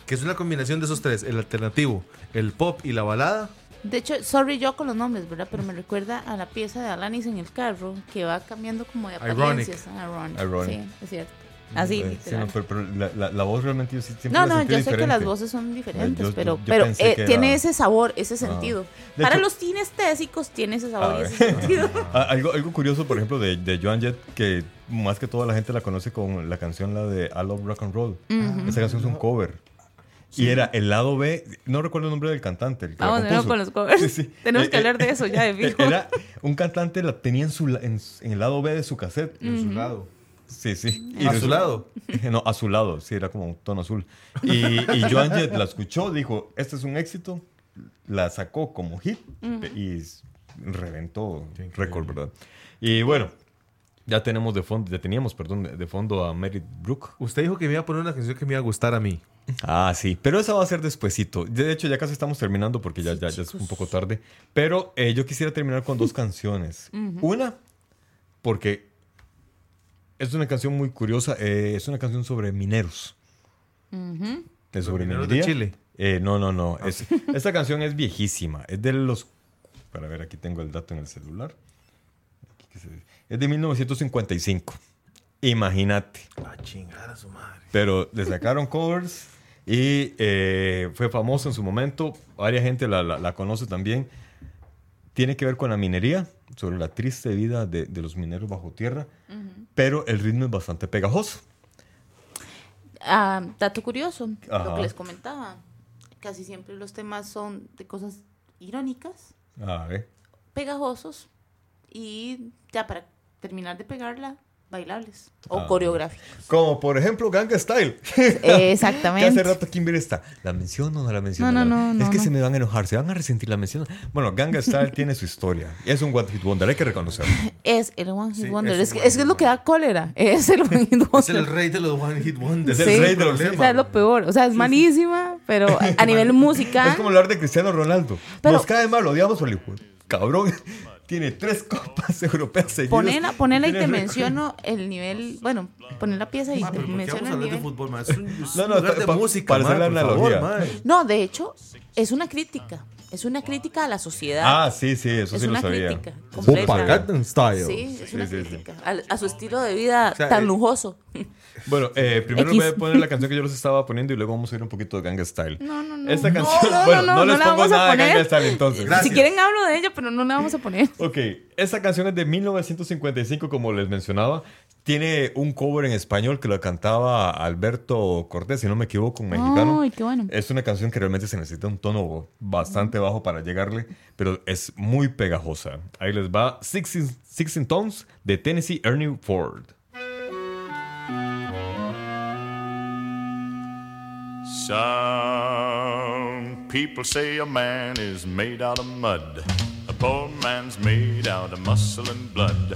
que es una combinación de esos tres. El alternativo, el pop y la balada. De hecho, sorry yo con los nombres, ¿verdad? Pero me recuerda a la pieza de Alanis en el carro que va cambiando como de Ironic. apariencias. Ironic. Ironic. Sí, es cierto. Así, Eh, sí, no, pero, pero la, la- la voz realmente yo siempre No, no, yo sé que las voces son diferentes, Yo- pero, yo pero eh, tiene ese sabor, ese Ah. sentido. Para los kinestésicos tiene ese sabor y ver. ese sentido. Ah, algo, algo curioso, por ejemplo, de, de Joan Jett, que más que toda la gente la conoce con la canción la de I Love Rock and Roll. Esa canción es un cover. Y era el lado B, no recuerdo el nombre del cantante. El que Vamos de con los covers. Sí, sí. Tenemos Eh, que eh, hablar de eso ya, de eh, fijo. Era un cantante, la tenía en, su, en, en el lado B de su cassette. En su lado. Sí, sí. ¿A su lado? No, a su lado, sí, era como un tono azul. Y, y Joan Jett la escuchó, dijo, este es un éxito, la sacó como hit y s- reventó récord, ¿verdad? Y bueno, ya tenemos de fondo, ya teníamos, perdón, de, fondo a Meredith Brooke. Usted dijo que me iba a poner una canción que me iba a gustar a mí. Ah, sí, pero esa va a ser despuesito. De hecho, ya casi estamos terminando porque ya, ya, ya es un poco tarde. Pero eh, yo quisiera terminar con dos canciones. Una, porque es una canción muy curiosa. eh, es una canción sobre mineros. De sobre mineros de minería. Chile? Eh, no, no, no. Es- esta canción es viejísima. Es de los... Para ver, aquí tengo el dato en el celular. Es de 1955. Imagínate. A chingar a su madre. Pero le sacaron covers y eh, fue famoso en su momento. Varias gente la, la- la conoce también. Tiene que ver con la minería, sobre la triste vida de, de los mineros bajo tierra. Pero el ritmo es bastante pegajoso. Ah, dato curioso, lo que les comentaba. Casi siempre los temas son de cosas irónicas, A ver. pegajosos y ya para terminar de pegarla, bailables o Ah. coreográficos. Como por ejemplo Ganga Style. Exactamente. Que hace rato Kimber está. ¿La menciono o no la menciono? No, no, no, Es que no. se me van a enojar, se van a resentir la mención. Bueno, Ganga Style tiene su historia. Es un One Hit Wonder, hay que reconocerlo. Es el One Hit Sí, Wonder. es Es, que, One es es lo que da cólera. Es el One Hit Wonder. Es el rey de los One Hit Wonders. Es el rey de los O sea, es lo peor. O sea, es malísima, pero a, nivel musical. Es como hablar de Cristiano Ronaldo. Pero- Nos cae mal, lo odiamos hijo. Cabrón, tiene tres copas europeas seguidas. Ponela, ponela y te récord. menciono el nivel. Bueno, poner la pieza y Ma, te pero ¿por qué vamos menciono el de nivel. fútbol, ma? Es un, es No, no, de pa- música, para ma, hacer la por favor, analogía. No, de hecho, es una crítica. Es una crítica a la sociedad. Ah, sí, sí, eso es sí lo una sabía. crítica. Completa. Style. Sí, es una Sí, crítica. al- A, su estilo de vida O sea, tan eh, lujoso. Bueno, eh, primero X. voy a poner la canción que yo les estaba poniendo y luego vamos a ir un poquito de Ganga Style. No, no, no. Esta No, canción, no, no, bueno, no, no, les pongo a nada de Ganga. Style entonces. Gracias. Si quieren hablo de ella, pero no la vamos a poner. Ok, esta canción es de 1955, como les mencionaba. Tiene un cover en español que lo cantaba Alberto Cortés, si no me equivoco, un mexicano. Ay, qué bueno. Es una canción que realmente se necesita un tono bastante bajo para llegarle, pero es muy pegajosa. Ahí les va 16, 16 Tones de Tennessee Ernie Ford. Some people say a man is made out of mud. A poor man's made out of muscle and blood.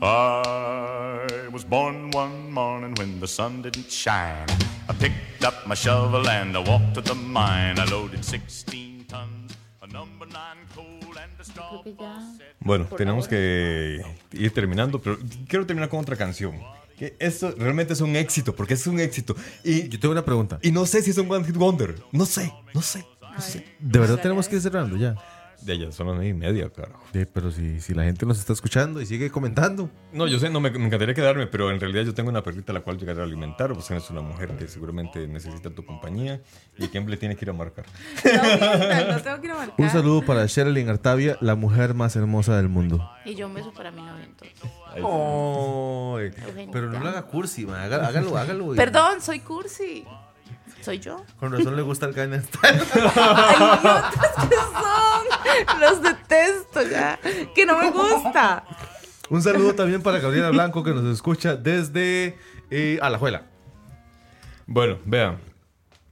I was born one morning when the sun didn't shine. I picked up my shovel and I walked to the mine. I loaded 16 tons, a number nine coal and a straw. Bueno, tenemos que ir terminando, pero quiero terminar con otra canción. Que esto realmente es un éxito, porque es un éxito. Y, Yo tengo una pregunta. y no sé si es un One Hit Wonder. No sé, no sé. no sé. ¿De verdad tenemos que ir cerrando ya? De ella son las nueve y media, carajo. Sí, pero si, si la gente nos está escuchando y sigue comentando. No, yo sé, no me, me encantaría quedarme, pero en realidad yo tengo una perrita a la cual llegar a alimentar. Vos eres una mujer que seguramente necesita tu compañía y Kim le tiene que ir a marcar. No, no tengo que ir a marcar. Un saludo para Sherilyn Artavia, la mujer más hermosa del mundo. Y yo un beso para mi novio entonces. Eugenio, pero no lo haga cursi, ma. Haga- Hágalo, hágalo. Perdón, soy cursi. Soy yo. Con razón le gusta el Gangnam Style. Que son. Los detesto ya. Que no me gusta. Un saludo también para Gabriela Blanco que nos escucha desde eh, Alajuela. Bueno, vean.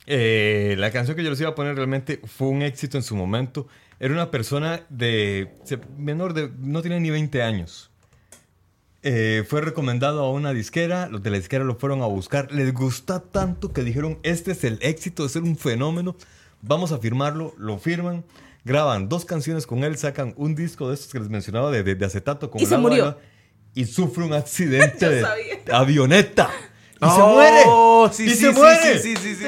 eh, la canción que yo les iba a poner realmente fue un éxito en su momento. Era una persona de menor de, no tenía ni 20 años. Eh, fue recomendado a una disquera, los de la disquera lo fueron a buscar, les gustó tanto que dijeron, este es el éxito de ser un fenómeno, vamos a firmarlo, lo firman, graban dos canciones con él, sacan un disco de estos que les mencionaba de, de- de acetato con Y el se murió. y sufre un accidente de avioneta. Y se muere. sí, y sí, se sí, muere. Sí, sí, sí. sí.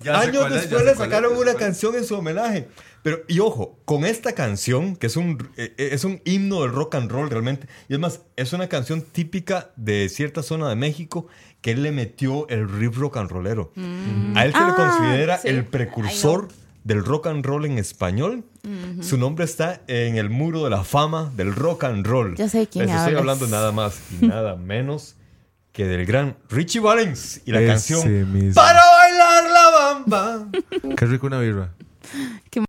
Ya sé Años es, después le es, sacaron una es. canción en su homenaje. Pero, y ojo, con esta canción, que es un, eh, eh, es un himno del rock and roll realmente, y es más, es una canción típica de cierta zona de México que él le metió el riff rock and rollero. A él se le Ah, considera sí. el precursor del rock and roll en español. Su nombre está en el muro de la fama del rock and roll. Ya sé quién Les estoy hablas. hablando nada más y nada menos que del gran Richie Valens y la Ese canción mismo. Para bailar la bamba. Qué rico una birra. Para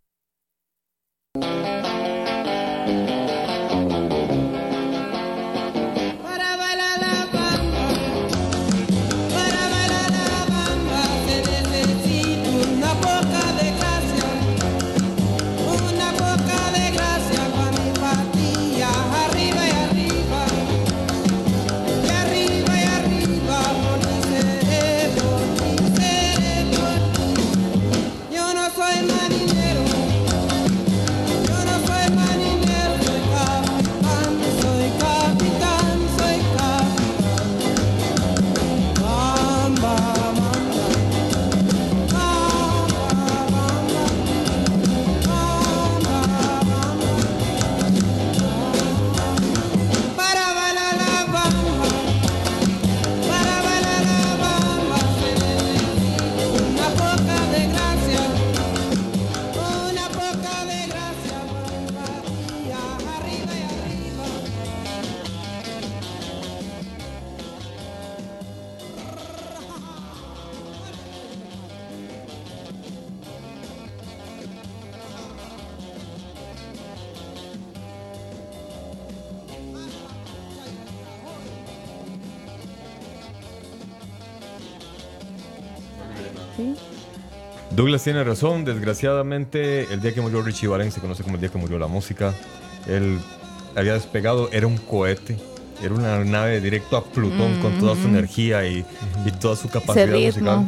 Douglas tiene razón, desgraciadamente el día que murió Richie Valens se conoce como el día que murió la música. Él había despegado, era un cohete, era una nave directo a Plutón con toda su energía y, y toda su capacidad musical.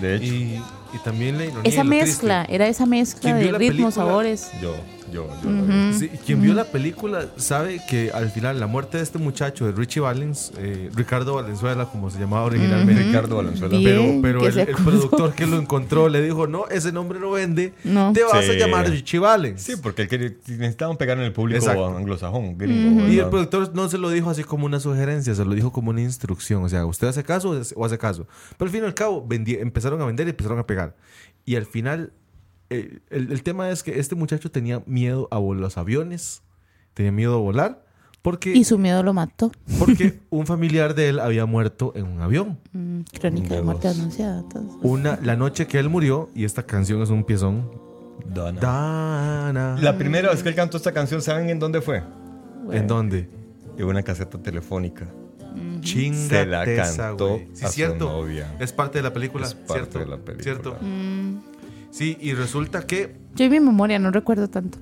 De hecho, Y, y también la ironía. Esa triste. mezcla, era esa mezcla ¿Quién vio de ritmos, sabores. yo, yo, yo. Sí, quien vio la película sabe que al final la muerte de este muchacho, de Richie Valens, eh, Ricardo Valenzuela, como se llamaba originalmente, Ricardo Valenzuela. Bien, pero, pero el, productor que lo encontró le dijo, no, ese nombre no vende, No. te vas Sí. a llamar Richie Valens. Sí, porque él quería- necesitaban pegar en el público Exacto. anglosajón, gringo. Y el productor no se lo dijo así como una sugerencia, se lo dijo como una instrucción. O sea, usted hace caso o hace caso. Pero al fin y al cabo, vendi- empezaron a vender y empezaron a pegar. Y al final, eh, el, el tema es que este muchacho tenía miedo a los aviones, tenía miedo a volar, porque, Y su miedo lo mató. porque un familiar de él había muerto en un avión. Mm, crónica de muerte anunciada. entonces. Una, la noche que él murió, y esta canción es un piezón. Dana. Dana. La primera vez que él cantó esta canción, ¿saben en dónde fue? ¿En dónde? En una caseta telefónica. Chinga Se la cantó Sí, a su cierto. novia. Es parte de la película. Es parte cierto, de la película. Cierto. Mm, Sí, y resulta que yo en mi memoria no recuerdo tanto.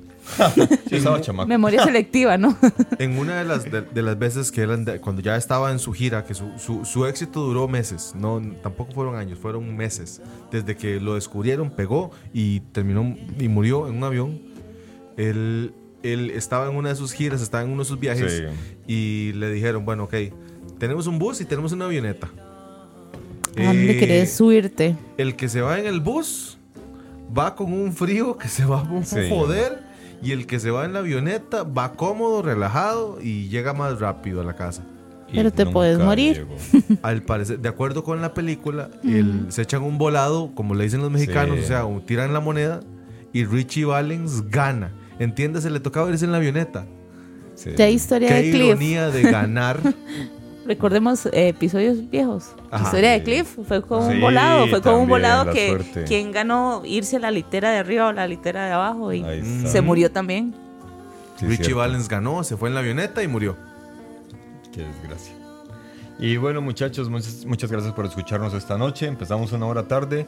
Sí, estaba chamaco. Memoria selectiva, ¿no? en una de las, de, de las veces que él, cuando ya estaba en su gira, que su, su- su éxito duró meses, no, tampoco fueron años, fueron meses, desde que lo descubrieron, pegó y terminó y murió en un avión. Él, él estaba en una de sus giras, estaba en uno de sus viajes Sí. y le dijeron, bueno, ok, tenemos un bus y tenemos una avioneta. ¿A dónde Eh, querés subirte? El que se va en el bus va con un frío que se va a Sí. joder. Y el que se va en la avioneta va cómodo, relajado y llega más rápido a la casa. Y Pero te puedes morir. llegó. Al parecer, de acuerdo con la película, el- se echan un volado, como le dicen los mexicanos, Sí. o sea, tiran la moneda y Richie Valens gana. Entiéndase, le tocaba irse en la avioneta. Sí. Ya hay historia Qué de Cliff. ironía de ganar. Recordemos eh, episodios viejos. La Ajá. historia de Cliff fue con Sí, un volado. Fue con un volado la que suerte. quien ganó irse a la litera de arriba o la litera de abajo y se murió también. Sí, Richie cierto. Valens ganó, se fue en la avioneta y murió. Qué desgracia. Y bueno, muchachos, muchas, muchas gracias por escucharnos esta noche. Empezamos una hora tarde,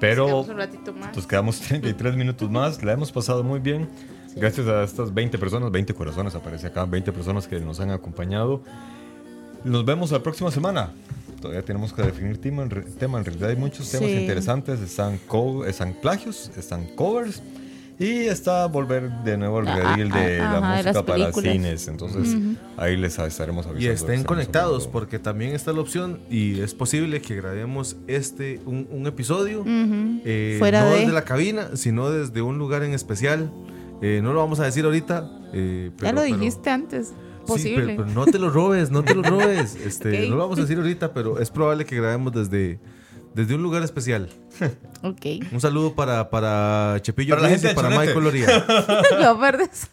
pero un ratito más. nos quedamos 33 minutos más. La hemos pasado muy bien. Gracias a estas 20 personas, 20 corazones aparece acá, 20 personas que nos han acompañado. Nos vemos la próxima semana. Todavía tenemos que definir tema. En, re- tema. En realidad hay muchos temas Sí. interesantes. Están, co- están plagios, están covers. Y está volver de nuevo el Ah, reel de ah, la ajá, de música para cines. Entonces ahí les estaremos avisando. Y estén conectados hablando. porque también está la opción y es posible que grabemos este un, un episodio Ujú. eh, Fuera no de- desde la cabina, sino desde un lugar en especial. Eh, no lo vamos a decir ahorita. eh, ya pero- lo pero- dijiste antes. Sí, Posible. pero, pero no te lo robes, no te lo robes. Este. No lo vamos a decir ahorita, pero es probable que grabemos desde, desde un lugar especial. Ok. Un saludo para, para Chepillo Para la gente y para Chonete. Michael Loría. Lo verdes.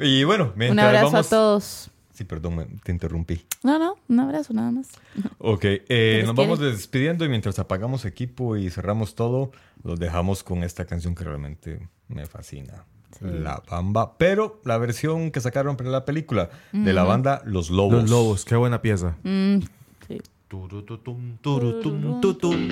Y bueno, mientras Un abrazo vamos- a todos. Sí, perdón, me- te interrumpí. No, no, un abrazo nada más. Ok, eh, nos vamos despidiendo y mientras apagamos equipo y cerramos todo, los dejamos con esta canción que realmente me fascina. La Bamba, pero la versión que sacaron para la película de la banda Los Lobos. Los Lobos, qué buena pieza. Mm, sí. Turututum, turutum.